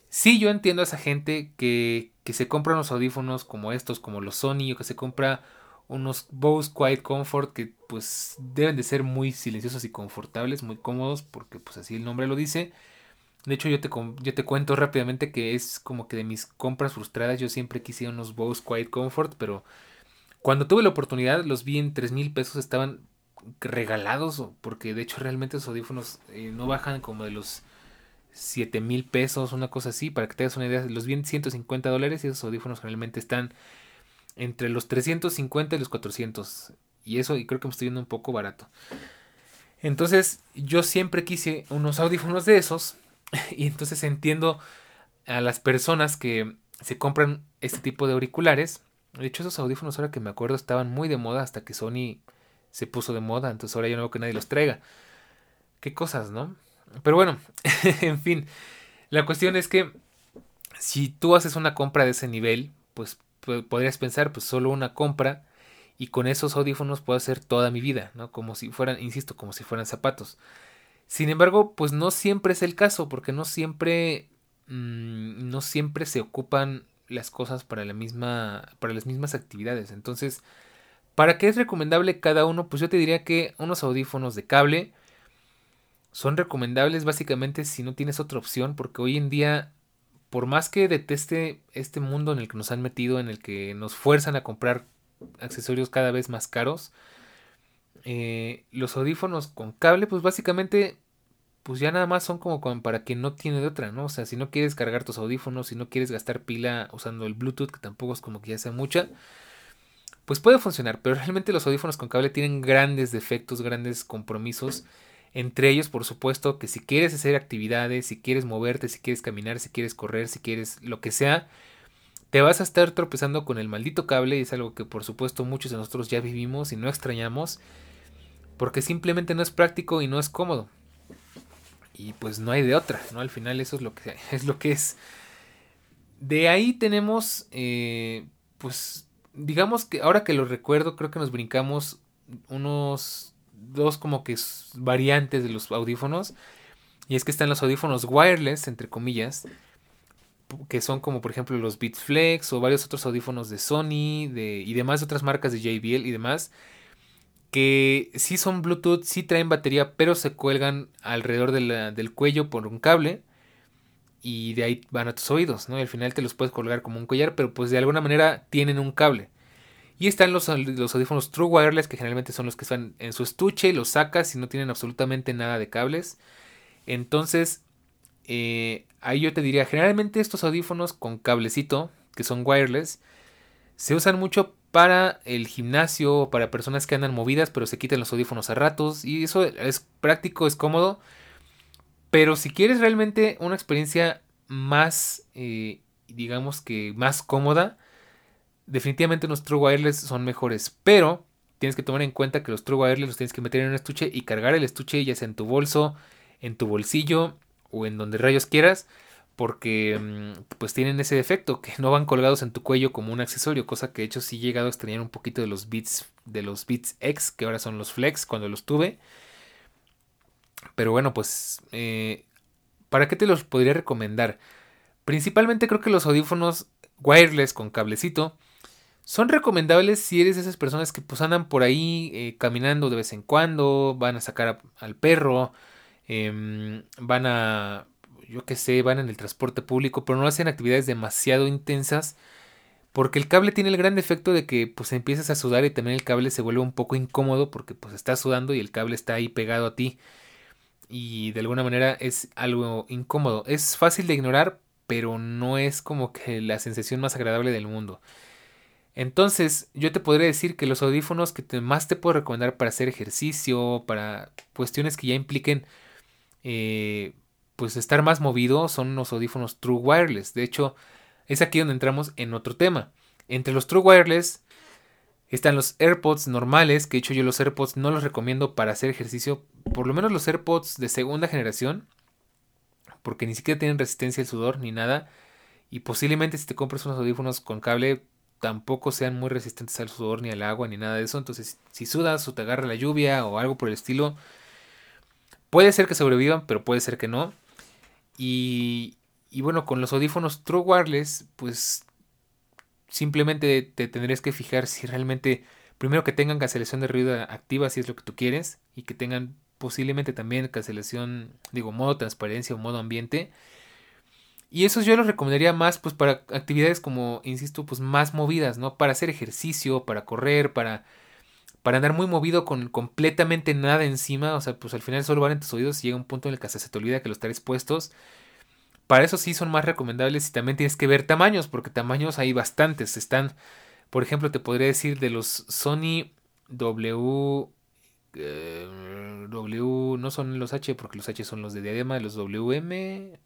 sí yo entiendo a esa gente que, que se compra unos audífonos como estos, como los Sony, o que se compra unos Bose Quiet Comfort que pues deben de ser muy silenciosos y confortables, muy cómodos, porque pues así el nombre lo dice. De hecho yo te, yo te cuento rápidamente que es como que de mis compras frustradas yo siempre quise unos Bose Quiet Comfort, pero cuando tuve la oportunidad, los vi en 3 mil pesos, estaban regalados, porque de hecho realmente esos audífonos eh, no bajan como de los 7 mil pesos, una cosa así, para que te hagas una idea, los vi en 150 dólares y esos audífonos realmente están entre los 350 y los 400. Y eso, y creo que me estoy viendo un poco barato. Entonces, yo siempre quise unos audífonos de esos. Y entonces entiendo a las personas que se compran este tipo de auriculares de hecho, esos audífonos, ahora que me acuerdo, estaban muy de moda hasta que Sony se puso de moda. Entonces ahora ya no veo que nadie los traiga. Qué cosas, ¿no? Pero bueno, en fin. La cuestión es que si tú haces una compra de ese nivel, pues podrías pensar, pues solo una compra y con esos audífonos puedo hacer toda mi vida, ¿no? Como si fueran, insisto, como si fueran zapatos. Sin embargo, pues no siempre es el caso, porque no siempre, mmm, no siempre se ocupan las cosas para la misma para las mismas actividades. Entonces, ¿para qué es recomendable cada uno? Pues yo te diría que unos audífonos de cable son recomendables básicamente si no tienes otra opción, porque hoy en día por más que deteste este mundo en el que nos han metido, en el que nos fuerzan a comprar accesorios cada vez más caros, eh, los audífonos con cable, pues básicamente pues ya nada más son como para quien no tiene de otra, ¿no? O sea, si no quieres cargar tus audífonos, si no quieres gastar pila usando el Bluetooth, que tampoco es como que ya sea mucha, pues puede funcionar, pero realmente los audífonos con cable tienen grandes defectos, grandes compromisos. Entre ellos, por supuesto, que si quieres hacer actividades, si quieres moverte, si quieres caminar, si quieres correr, si quieres lo que sea, te vas a estar tropezando con el maldito cable y es algo que por supuesto muchos de nosotros ya vivimos y no extrañamos porque simplemente no es práctico y no es cómodo y pues no hay de otra, ¿no? Al final eso es lo que es. Lo que es. De ahí tenemos, eh, pues, digamos que ahora que lo recuerdo, creo que nos brincamos unos dos como que variantes de los audífonos. Y es que están los audífonos wireless, entre comillas, que son como por ejemplo los Beats Flex o varios otros audífonos de Sony de, y demás otras marcas de JBL y demás que sí son Bluetooth, sí traen batería, pero se cuelgan alrededor del cuello por un cable y de ahí van a tus oídos, ¿no? Y al final te los puedes colgar como un collar, pero pues de alguna manera tienen un cable. Y están los, audífonos True Wireless, que generalmente son los que están en su estuche, los sacas y no tienen absolutamente nada de cables. Entonces, eh, ahí yo te diría, generalmente estos audífonos con cablecito, que son wireless, se usan mucho para el gimnasio, para personas que andan movidas pero se quitan los audífonos a ratos y eso es práctico, es cómodo. Pero si quieres realmente una experiencia más, eh, digamos que más cómoda, definitivamente unos True Wireless son mejores. Pero tienes que tomar en cuenta que los True Wireless los tienes que meter en un estuche y cargar el estuche ya sea en tu bolso, en tu bolsillo o en donde rayos quieras porque mm, pues tienen ese defecto que no van colgados en tu cuello como un accesorio, cosa que de hecho sí he llegado a extrañar un poquito de los Beats de los Beats X, que ahora son los Flex cuando los tuve. Pero bueno, pues eh, ¿para qué te los podría recomendar? Principalmente creo que los audífonos wireless con cablecito son recomendables si eres de esas personas que pues andan por ahí eh, caminando de vez en cuando, van a sacar al perro, em, van a yo que sé, van en el transporte público, pero no hacen actividades demasiado intensas porque el cable tiene el gran defecto de que pues empiezas a sudar y también el cable se vuelve un poco incómodo porque pues estás sudando y el cable está ahí pegado a ti y de alguna manera es algo incómodo. Es fácil de ignorar, pero no es como que la sensación más agradable del mundo. Entonces, yo te podría decir que los audífonos que más te puedo recomendar para hacer ejercicio, para cuestiones que ya impliquen eh, pues estar más movido son los audífonos True Wireless. De hecho, es aquí donde entramos en otro tema. Entre los True Wireless están los AirPods normales, que de hecho yo los AirPods no los recomiendo para hacer ejercicio, por lo menos los AirPods de segunda generación, porque ni siquiera tienen resistencia al sudor ni nada, y posiblemente si te compras unos audífonos con cable tampoco sean muy resistentes al sudor ni al agua ni nada de eso, entonces si sudas o te agarra la lluvia o algo por el estilo, puede ser que sobrevivan, pero puede ser que no. Y, bueno, con los audífonos True Wireless, pues simplemente te tendrías que fijar si realmente, primero que tengan cancelación de ruido activa, si es lo que tú quieres, y que tengan posiblemente también cancelación, digo, modo transparencia o modo ambiente. Y eso yo lo recomendaría más pues para actividades como, insisto, pues más movidas, ¿no? Para hacer ejercicio, para correr, para, para andar muy movido con completamente nada encima. O sea, pues al final solo van en tus oídos y llega un punto en el que se te olvida que los traes puestos. Para eso sí son más recomendables y también tienes que ver tamaños, porque tamaños hay bastantes. Están, por ejemplo, te podría decir de los Sony W. Eh, w no son los H porque los H son los de diadema, los WM,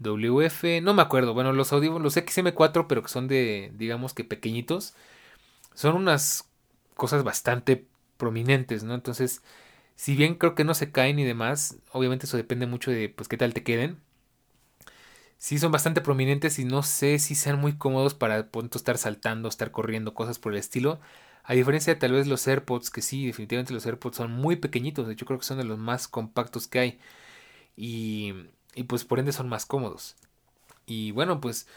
WF, no me acuerdo. Bueno, los audífonos, los XM4, pero que son de, digamos que pequeñitos, son unas cosas bastante prominentes, ¿no? Entonces, si bien creo que no se caen y demás, obviamente eso depende mucho de, pues, qué tal te queden sí son bastante prominentes y no sé si sean muy cómodos para punto estar saltando, estar corriendo, cosas por el estilo. A diferencia de tal vez los AirPods, que sí, definitivamente los AirPods son muy pequeñitos, de hecho creo que son de los más compactos que hay. Y, y pues por ende son más cómodos. Y bueno, pues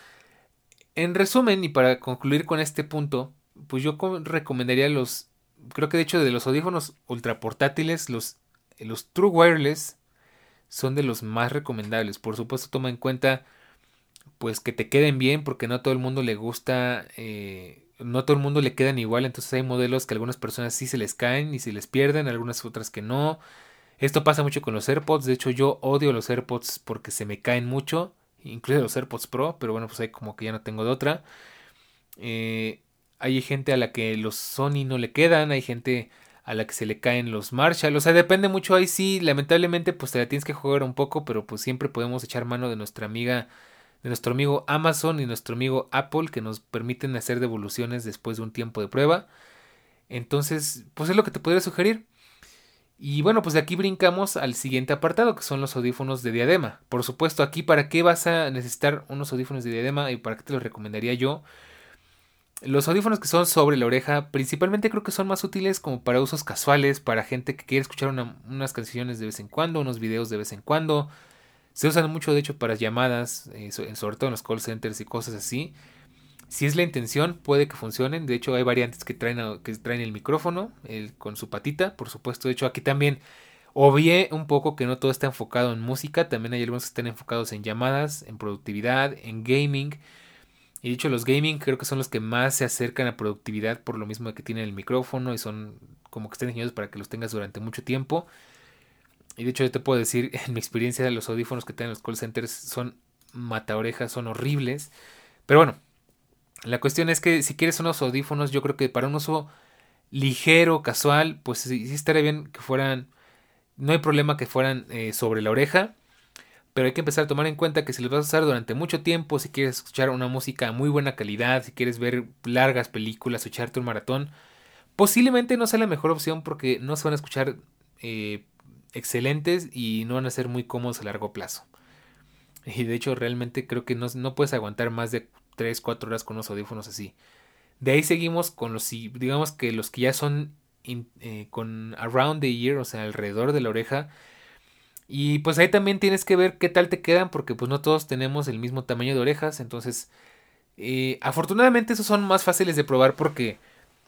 en resumen y para concluir con este punto, pues yo recomendaría los, creo que de hecho de los audífonos ultra portátiles, los, los True Wireless son de los más recomendables. Por supuesto, toma en cuenta pues que te queden bien porque no a todo el mundo le gusta, eh, no a todo el mundo le quedan igual, entonces hay modelos que a algunas personas sí se les caen y se les pierden, algunas otras que no. Esto pasa mucho con los AirPods, de hecho yo odio los AirPods porque se me caen mucho, incluso los AirPods Pro, pero bueno, pues hay como que ya no tengo de otra. Eh, hay gente a la que los Sony no le quedan, hay gente a la que se le caen los Marshall. O sea, depende mucho ahí sí, lamentablemente pues te la tienes que jugar un poco, pero pues siempre podemos echar mano de nuestra amiga, de nuestro amigo Amazon y nuestro amigo Apple que nos permiten hacer devoluciones después de un tiempo de prueba. Entonces, pues es lo que te podría sugerir. Y bueno, pues de aquí brincamos al siguiente apartado, que son los audífonos de diadema. Por supuesto, aquí para qué vas a necesitar unos audífonos de diadema y para qué te los recomendaría yo. Los audífonos que son sobre la oreja, principalmente creo que son más útiles como para usos casuales, para gente que quiere escuchar unas canciones de vez en cuando, unos videos de vez en cuando. Se usan mucho, de hecho, para llamadas, eh, sobre todo en los call centers y cosas así. Si es la intención, puede que funcionen. De hecho, hay variantes que traen, que traen el micrófono con su patita, por supuesto. De hecho, aquí también obvié un poco que no todo está enfocado en música. También hay algunos que están enfocados en llamadas, en productividad, en gaming. Y dicho, los gaming creo que son los que más se acercan a productividad por lo mismo que tienen el micrófono y son como que están diseñados para que los tengas durante mucho tiempo. Y de hecho yo te puedo decir, en mi experiencia, los audífonos que tienen los call centers son mata orejas, son horribles. Pero bueno, la cuestión es que si quieres unos audífonos, yo creo que para un uso ligero, casual, pues sí, estaría bien que fueran, no hay problema que fueran eh, sobre la oreja pero hay que empezar a tomar en cuenta que si los vas a usar durante mucho tiempo, si quieres escuchar una música a muy buena calidad, si quieres ver largas películas o echarte un maratón, Posiblemente no sea la mejor opción porque no se van a escuchar eh, excelentes y no van a ser muy cómodos a largo plazo. Y de hecho realmente creo que no, no puedes aguantar más de 3, 4 horas con unos audífonos así. De ahí seguimos con los, digamos que los que ya son eh, con around the ear, o sea, alrededor de la oreja. Y pues ahí también tienes que ver qué tal te quedan, porque pues no todos tenemos el mismo tamaño de orejas. Entonces, eh, afortunadamente esos son más fáciles de probar porque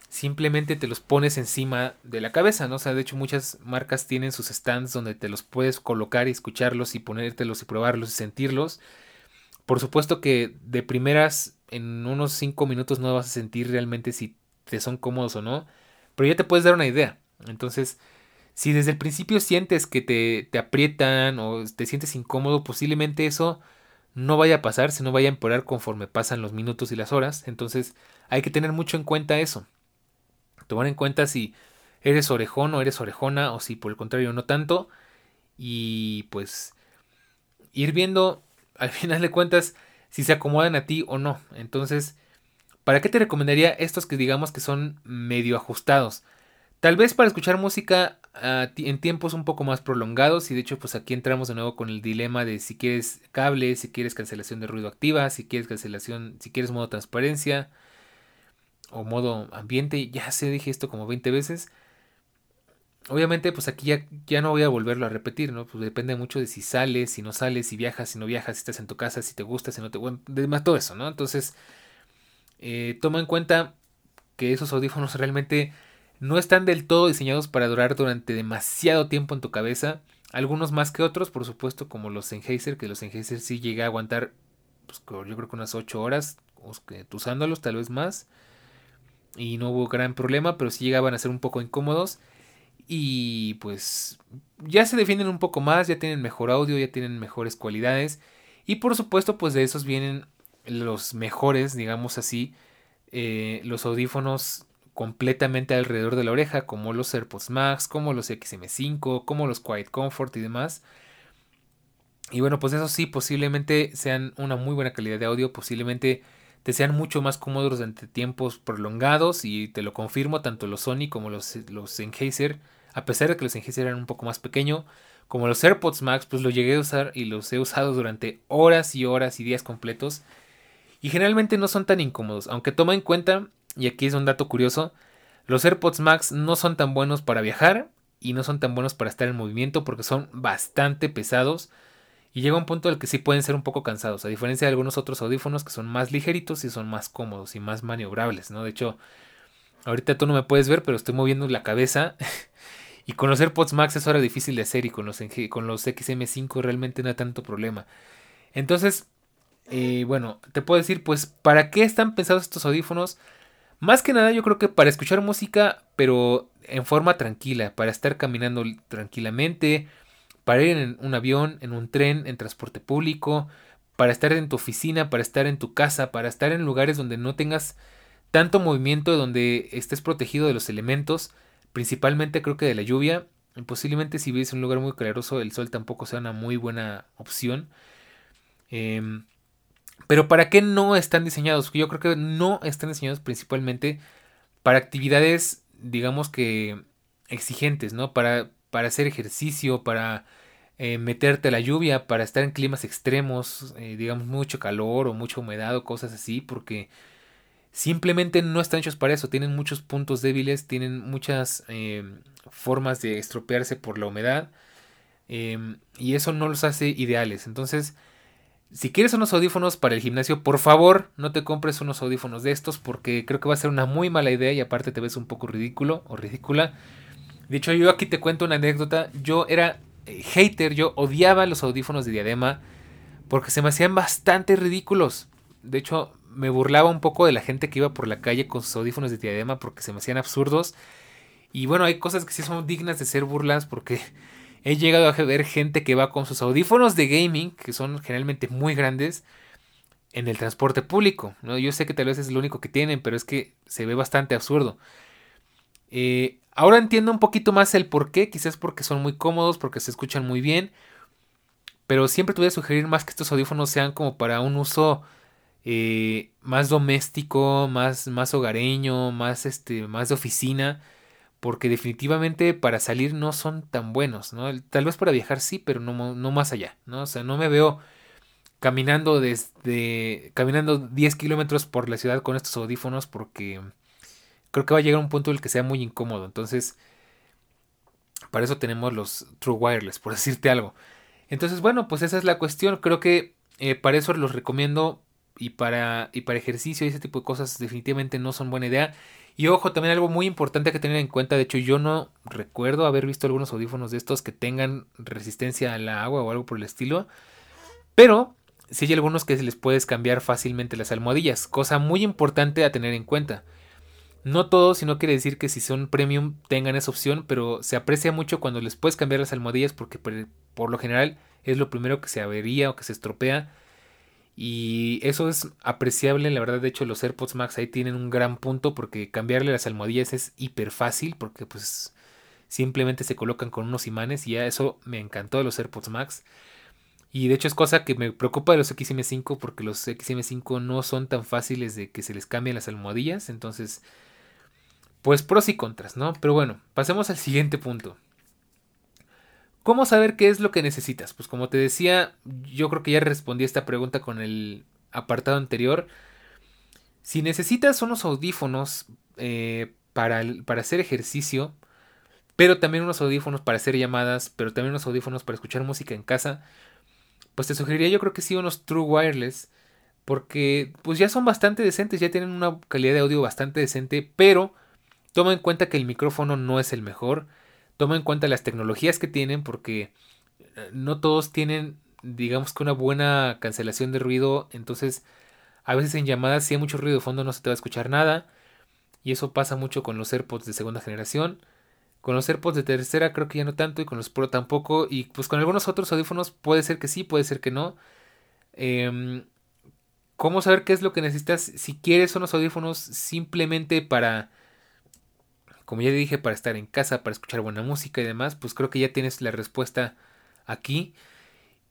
simplemente te los pones encima de la cabeza, ¿no? O sea, de hecho muchas marcas tienen sus stands donde te los puedes colocar y escucharlos y ponértelos y probarlos y sentirlos. Por supuesto que de primeras en unos 5 minutos no vas a sentir realmente si te son cómodos o no, pero ya te puedes dar una idea. Entonces, si desde el principio sientes que te, te aprietan o te sientes incómodo, posiblemente eso no vaya a pasar, si no vaya a empeorar conforme pasan los minutos y las horas. Entonces, hay que tener mucho en cuenta eso tomar en cuenta si eres orejón o eres orejona o si por el contrario no tanto y pues ir viendo al final de cuentas si se acomodan a ti o no. Entonces, ¿para qué te recomendaría estos que digamos que son medio ajustados? Tal vez para escuchar música ah, en tiempos un poco más prolongados y de hecho pues aquí entramos de nuevo con el dilema de si quieres cable, si quieres cancelación de ruido activa, si quieres cancelación, si quieres modo transparencia, o modo ambiente, ya sé, dije esto como 20 veces. Obviamente, pues aquí ya, ya no voy a volverlo a repetir, ¿no? Pues depende mucho de si sales, si no sales, si viajas, si no viajas, si estás en tu casa, si te gusta, si no te gusta, más todo eso, ¿no? Entonces, eh, toma en cuenta que esos audífonos realmente no están del todo diseñados para durar durante demasiado tiempo en tu cabeza. Algunos más que otros, por supuesto, como los Sennheiser, que los Sennheiser sí llega a aguantar, pues yo creo que unas 8 horas usándolos, tal vez más y no hubo gran problema, pero sí llegaban a ser un poco incómodos. Y pues ya se defienden un poco más, ya tienen mejor audio, ya tienen mejores cualidades. Y por supuesto, pues de esos vienen los mejores, digamos así, eh, los audífonos completamente alrededor de la oreja, como los AirPods Max, como los XM5, como los Quiet Comfort y demás. Y bueno, pues eso sí, posiblemente sean una muy buena calidad de audio, posiblemente te sean mucho más cómodos durante tiempos prolongados y te lo confirmo, tanto los Sony como los, los Sennheiser, a pesar de que los Sennheiser eran un poco más pequeño, como los AirPods Max, pues los llegué a usar y los he usado durante horas y horas y días completos y generalmente no son tan incómodos, aunque toma en cuenta, y aquí es un dato curioso, los AirPods Max no son tan buenos para viajar y no son tan buenos para estar en movimiento porque son bastante pesados y llega un punto el que sí pueden ser un poco cansados, a diferencia de algunos otros audífonos que son más ligeritos y son más cómodos y más maniobrables, ¿no? De hecho, ahorita tú no me puedes ver, pero estoy moviendo la cabeza. y con los AirPods Max eso era difícil de hacer y con los, con los XM5 realmente no hay tanto problema. Entonces, eh, bueno, te puedo decir, pues, ¿para qué están pensados estos audífonos? Más que nada yo creo que para escuchar música, pero en forma tranquila, para estar caminando tranquilamente, para ir en un avión, en un tren, en transporte público, para estar en tu oficina, para estar en tu casa, para estar en lugares donde no tengas tanto movimiento, donde estés protegido de los elementos, principalmente creo que de la lluvia. Posiblemente si vives en un lugar muy caluroso, el sol tampoco sea una muy buena opción. Em, pero ¿para qué no están diseñados? Yo creo que no están diseñados principalmente para actividades, digamos que exigentes, ¿no? Para, para hacer ejercicio, para eh, meterte a la lluvia, para estar en climas extremos, eh, digamos mucho calor o mucha humedad o cosas así, porque simplemente no están hechos para eso, tienen muchos puntos débiles, tienen muchas em, formas de estropearse por la humedad y eso no los hace ideales. Entonces, si quieres unos audífonos para el gimnasio, por favor no te compres unos audífonos de estos porque creo que va a ser una muy mala idea y aparte te ves un poco ridículo o ridícula. De hecho, yo aquí te cuento una anécdota. Yo era eh, hater, yo odiaba los audífonos de diadema porque se me hacían bastante ridículos. De hecho, me burlaba un poco de la gente que iba por la calle con sus audífonos de diadema porque se me hacían absurdos. Y bueno, hay cosas que sí son dignas de ser burlas porque he llegado a ver gente que va con sus audífonos de gaming, que son generalmente muy grandes, en el transporte público. ¿no? Yo sé que tal vez es lo único que tienen, pero es que se ve bastante absurdo. Eh, Ahora entiendo un poquito más el por qué, quizás porque son muy cómodos, porque se escuchan muy bien, pero siempre te voy a sugerir más que estos audífonos sean como para un uso eh, más doméstico, más, más hogareño, más, este, más de oficina, porque definitivamente para salir no son tan buenos, ¿no? Tal vez para viajar sí, pero no, no más allá, ¿no? O sea, no me veo caminando desde, caminando 10 kilómetros por la ciudad con estos audífonos porque creo que va a llegar un punto en el que sea muy incómodo, entonces... Para eso tenemos los True Wireless, por decirte algo. Entonces, bueno, pues esa es la cuestión. Creo que eh, para eso los recomiendo y para, y para ejercicio y ese tipo de cosas definitivamente no son buena idea. Y ojo, también algo muy importante que tener en cuenta, de hecho yo no recuerdo haber visto algunos audífonos de estos que tengan resistencia al agua o algo por el estilo, pero sí hay algunos que les puedes cambiar fácilmente las almohadillas, cosa muy importante a tener en cuenta. No todos, si no quiere decir que si son premium tengan esa opción, pero se aprecia mucho cuando les puedes cambiar las almohadillas porque por lo general es lo primero que se avería o que se estropea y eso es apreciable, la verdad, de hecho los AirPods Max ahí tienen un gran punto porque cambiarle las almohadillas es hiper fácil porque pues simplemente se colocan con unos imanes y ya eso me encantó de los AirPods Max. Y de hecho es cosa que me preocupa de los XM5 porque los XM5 no son tan fáciles de que se les cambien las almohadillas. Entonces, pues pros y contras, ¿no? Pero bueno, pasemos al siguiente punto. ¿Cómo saber qué es lo que necesitas? Pues como te decía, yo creo que ya respondí esta pregunta con el apartado anterior. Si necesitas unos audífonos eh, para, para hacer ejercicio, pero también unos audífonos para hacer llamadas, pero también unos audífonos para escuchar música en casa, pues te sugeriría yo creo que sí unos True Wireless, porque pues ya son bastante decentes, ya tienen una calidad de audio bastante decente, pero toma en cuenta que el micrófono no es el mejor toma en cuenta las tecnologías que tienen porque eh, no todos tienen digamos que una buena cancelación de ruido entonces a veces en llamadas si hay mucho ruido de fondo no se te va a escuchar nada y eso pasa mucho con los AirPods de segunda generación con los AirPods de tercera creo que ya no tanto y con los Pro tampoco y pues con algunos otros audífonos puede ser que sí puede ser que no em, ¿Cómo saber qué es lo que necesitas? Si quieres unos audífonos simplemente para como ya dije, para estar en casa, para escuchar buena música y demás, pues creo que ya tienes la respuesta aquí.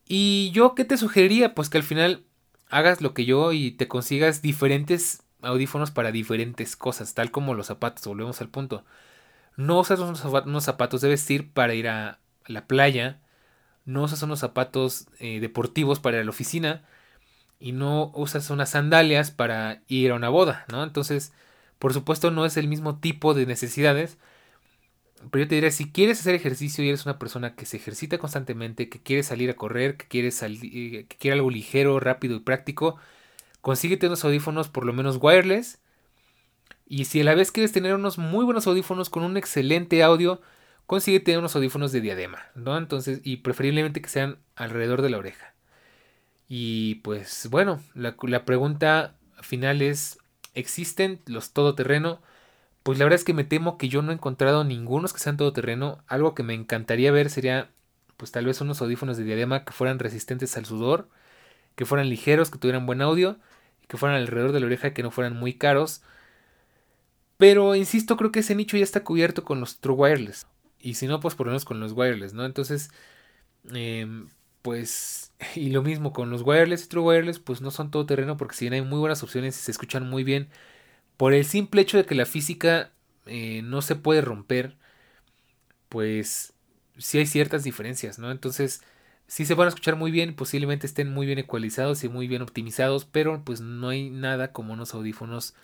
Y yo, ¿qué te sugeriría? Pues que al final hagas lo que yo y te consigas diferentes audífonos para diferentes cosas, tal como los zapatos, volvemos al punto. No usas unos zapatos de vestir para ir a la playa, no usas unos zapatos eh, deportivos para ir a la oficina y no usas unas sandalias para ir a una boda, ¿no? Entonces, por supuesto no es el mismo tipo de necesidades, pero yo te diría, si quieres hacer ejercicio y eres una persona que se ejercita constantemente, que quiere salir a correr, que quiere, eh, que quiere algo ligero, rápido y práctico, consíguete unos audífonos por lo menos wireless. Y si a la vez quieres tener unos muy buenos audífonos con un excelente audio, consíguete unos audífonos de diadema, ¿no? Entonces, y preferiblemente que sean alrededor de la oreja. Y pues bueno, la, la pregunta final es, existen los todoterreno. Pues la verdad es que me temo que yo no he encontrado ningunos que sean todoterreno. Algo que me encantaría ver sería, pues tal vez unos audífonos de diadema que fueran resistentes al sudor, que fueran ligeros, que tuvieran buen audio, que fueran alrededor de la oreja, que no fueran muy caros. Pero insisto, creo que ese nicho ya está cubierto con los True Wireless. Y si no, pues por lo menos con los wireless, ¿no? Entonces, em, pues y lo mismo con los wireless y true wireless pues no son todo terreno porque si bien hay muy buenas opciones y se escuchan muy bien por el simple hecho de que la física eh, no se puede romper pues sí hay ciertas diferencias no entonces sí se van a escuchar muy bien posiblemente estén muy bien ecualizados y muy bien optimizados pero pues no hay nada como unos audífonos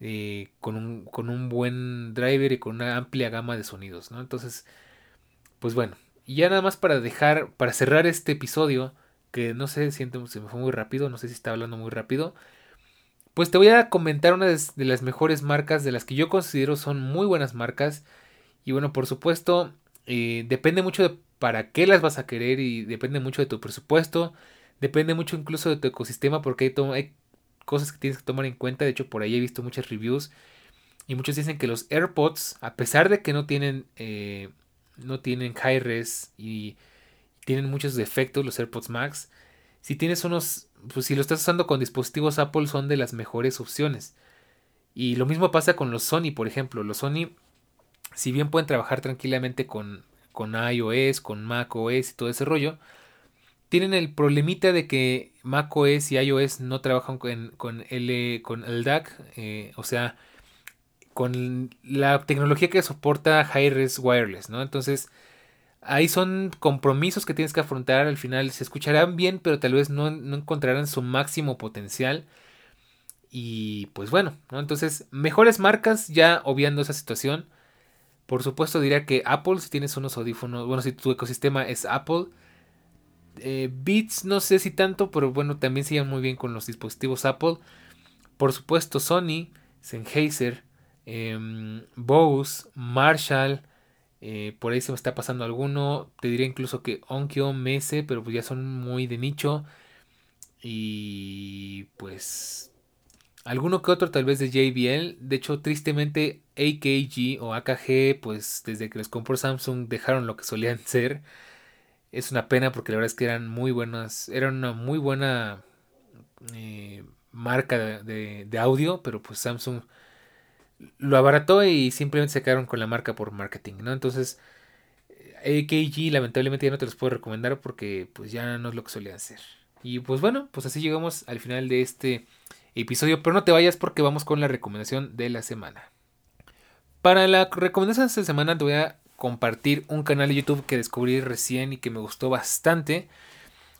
eh, con, un, con un buen driver y con una amplia gama de sonidos no entonces pues bueno y ya nada más para dejar, para cerrar este episodio, que no sé, siento, se me fue muy rápido, no sé si está hablando muy rápido. Pues te voy a comentar una de las mejores marcas, de las que yo considero son muy buenas marcas. Y bueno, por supuesto, eh, depende mucho de para qué las vas a querer y depende mucho de tu presupuesto. Depende mucho incluso de tu ecosistema porque hay, cosas que tienes que tomar en cuenta. De hecho, por ahí he visto muchas reviews. Y muchos dicen que los AirPods, a pesar de que no tienen eh, no tienen high res y tienen muchos defectos los AirPods Max. Si tienes unos, pues si lo estás usando con dispositivos Apple son de las mejores opciones. Y lo mismo pasa con los Sony, por ejemplo. Los Sony, si bien pueden trabajar tranquilamente con, con iOS, con macOS y todo ese rollo, tienen el problemita de que macOS y iOS no trabajan con, con, con el DAC, eh, o sea, con la tecnología que soporta Hi-Res Wireless, ¿no? Entonces, ahí son compromisos que tienes que afrontar. Al final se escucharán bien, pero tal vez no, no encontrarán su máximo potencial. Y pues bueno, ¿no? Entonces, mejores marcas ya obviando esa situación. Por supuesto diría que Apple, si tienes unos audífonos, bueno, si tu ecosistema es Apple. Eh, Beats no sé si tanto, pero bueno, también se muy bien con los dispositivos Apple. Por supuesto Sony, Sennheiser, eh, Bose, Marshall. Eh, por ahí se me está pasando alguno. Te diría incluso que Onkyo, Mese, pero pues ya son muy de nicho. Y pues alguno que otro tal vez de JBL. De hecho, tristemente AKG o AKG, pues desde que les compró Samsung dejaron lo que solían ser. Es una pena porque la verdad es que eran muy buenas, eran una muy buena eh, marca de, de, audio, pero pues Samsung lo abarató y simplemente se quedaron con la marca por marketing, ¿no? Entonces, AKG lamentablemente ya no te los puedo recomendar porque pues ya no es lo que solían hacer. Y pues bueno, pues así llegamos al final de este episodio, pero no te vayas porque vamos con la recomendación de la semana. Para la recomendación de esta semana te voy a compartir un canal de YouTube que descubrí recién y que me gustó bastante,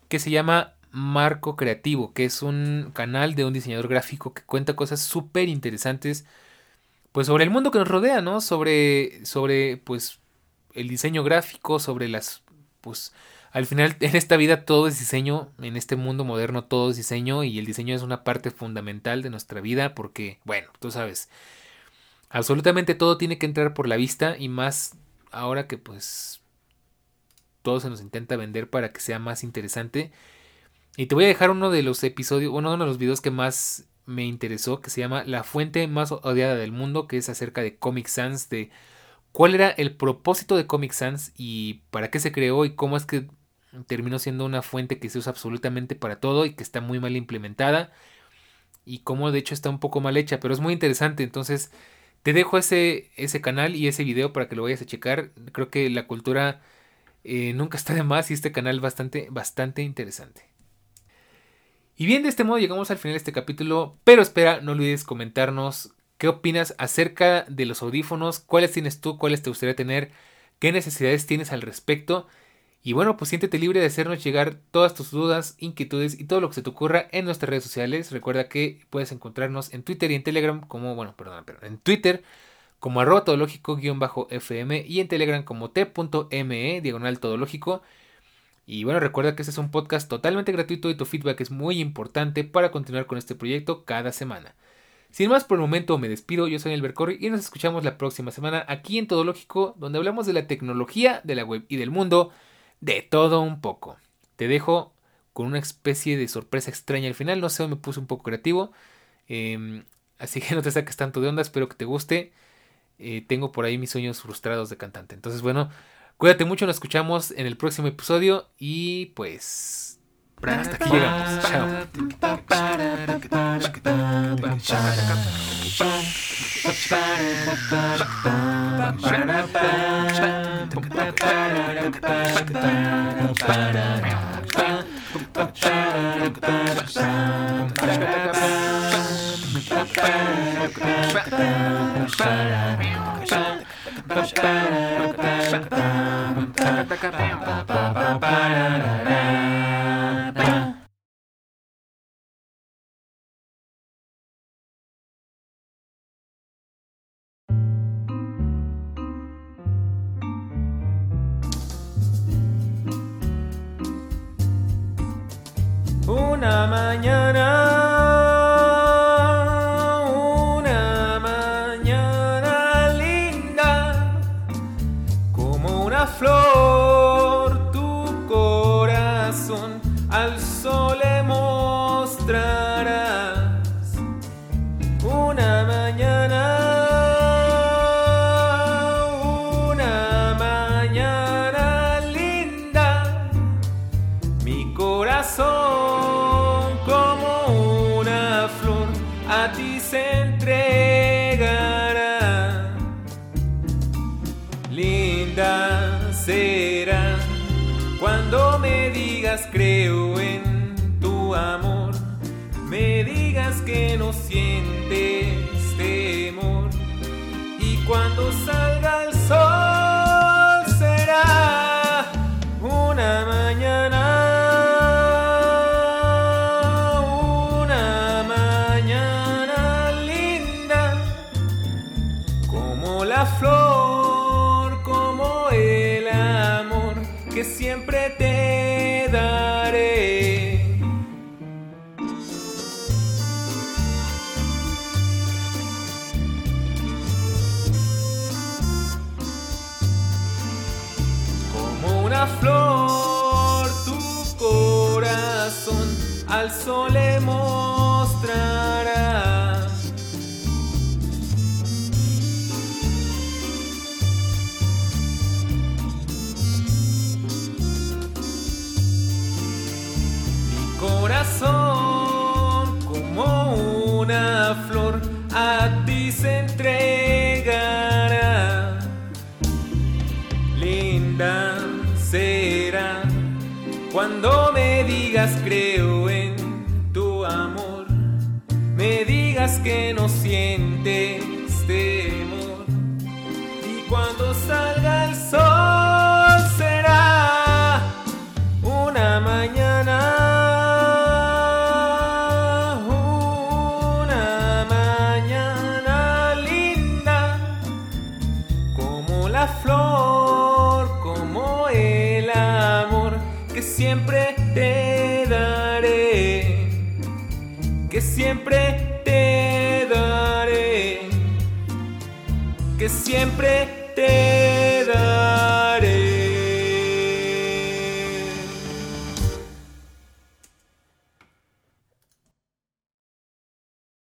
que se llama Marco Creativo, que es un canal de un diseñador gráfico que cuenta cosas súper interesantes, pues sobre el mundo que nos rodea, ¿no? Sobre, sobre, pues, el diseño gráfico, sobre las, pues, al final en esta vida todo es diseño, en este mundo moderno todo es diseño y el diseño es una parte fundamental de nuestra vida porque, bueno, tú sabes, absolutamente todo tiene que entrar por la vista y más ahora que pues todo se nos intenta vender para que sea más interesante. Y te voy a dejar uno de los episodios, uno de los videos que más me interesó, que se llama La fuente más odiada del mundo, que es acerca de Comic Sans, de cuál era el propósito de Comic Sans y para qué se creó y cómo es que terminó siendo una fuente que se usa absolutamente para todo y que está muy mal implementada y cómo de hecho está un poco mal hecha, pero es muy interesante, entonces te dejo ese, ese canal y ese video para que lo vayas a checar, creo que la cultura eh, nunca está de más y este canal bastante, bastante interesante. Y bien, de este modo llegamos al final de este capítulo, pero espera, no olvides comentarnos qué opinas acerca de los audífonos, cuáles tienes tú, cuáles te gustaría tener, qué necesidades tienes al respecto y bueno, pues siéntete libre de hacernos llegar todas tus dudas, inquietudes y todo lo que se te ocurra en nuestras redes sociales. Recuerda que puedes encontrarnos en Twitter y en Telegram como, bueno, perdón, pero en Twitter como arroba todológico-fm y en Telegram como t.me diagonal todológico. Y bueno, recuerda que este es un podcast totalmente gratuito y tu feedback es muy importante para continuar con este proyecto cada semana. Sin más por el momento me despido, yo soy el Corri y nos escuchamos la próxima semana aquí en Todológico, donde hablamos de la tecnología, de la web y del mundo de todo un poco. Te dejo con una especie de sorpresa extraña al final. No sé, me puse un poco creativo. Em, así que no te saques tanto de onda. Espero que te guste. Eh, tengo por ahí mis sueños frustrados de cantante. Entonces, bueno, cuídate mucho. Nos escuchamos en el próximo episodio. Y pues. Hasta aquí llegamos. Una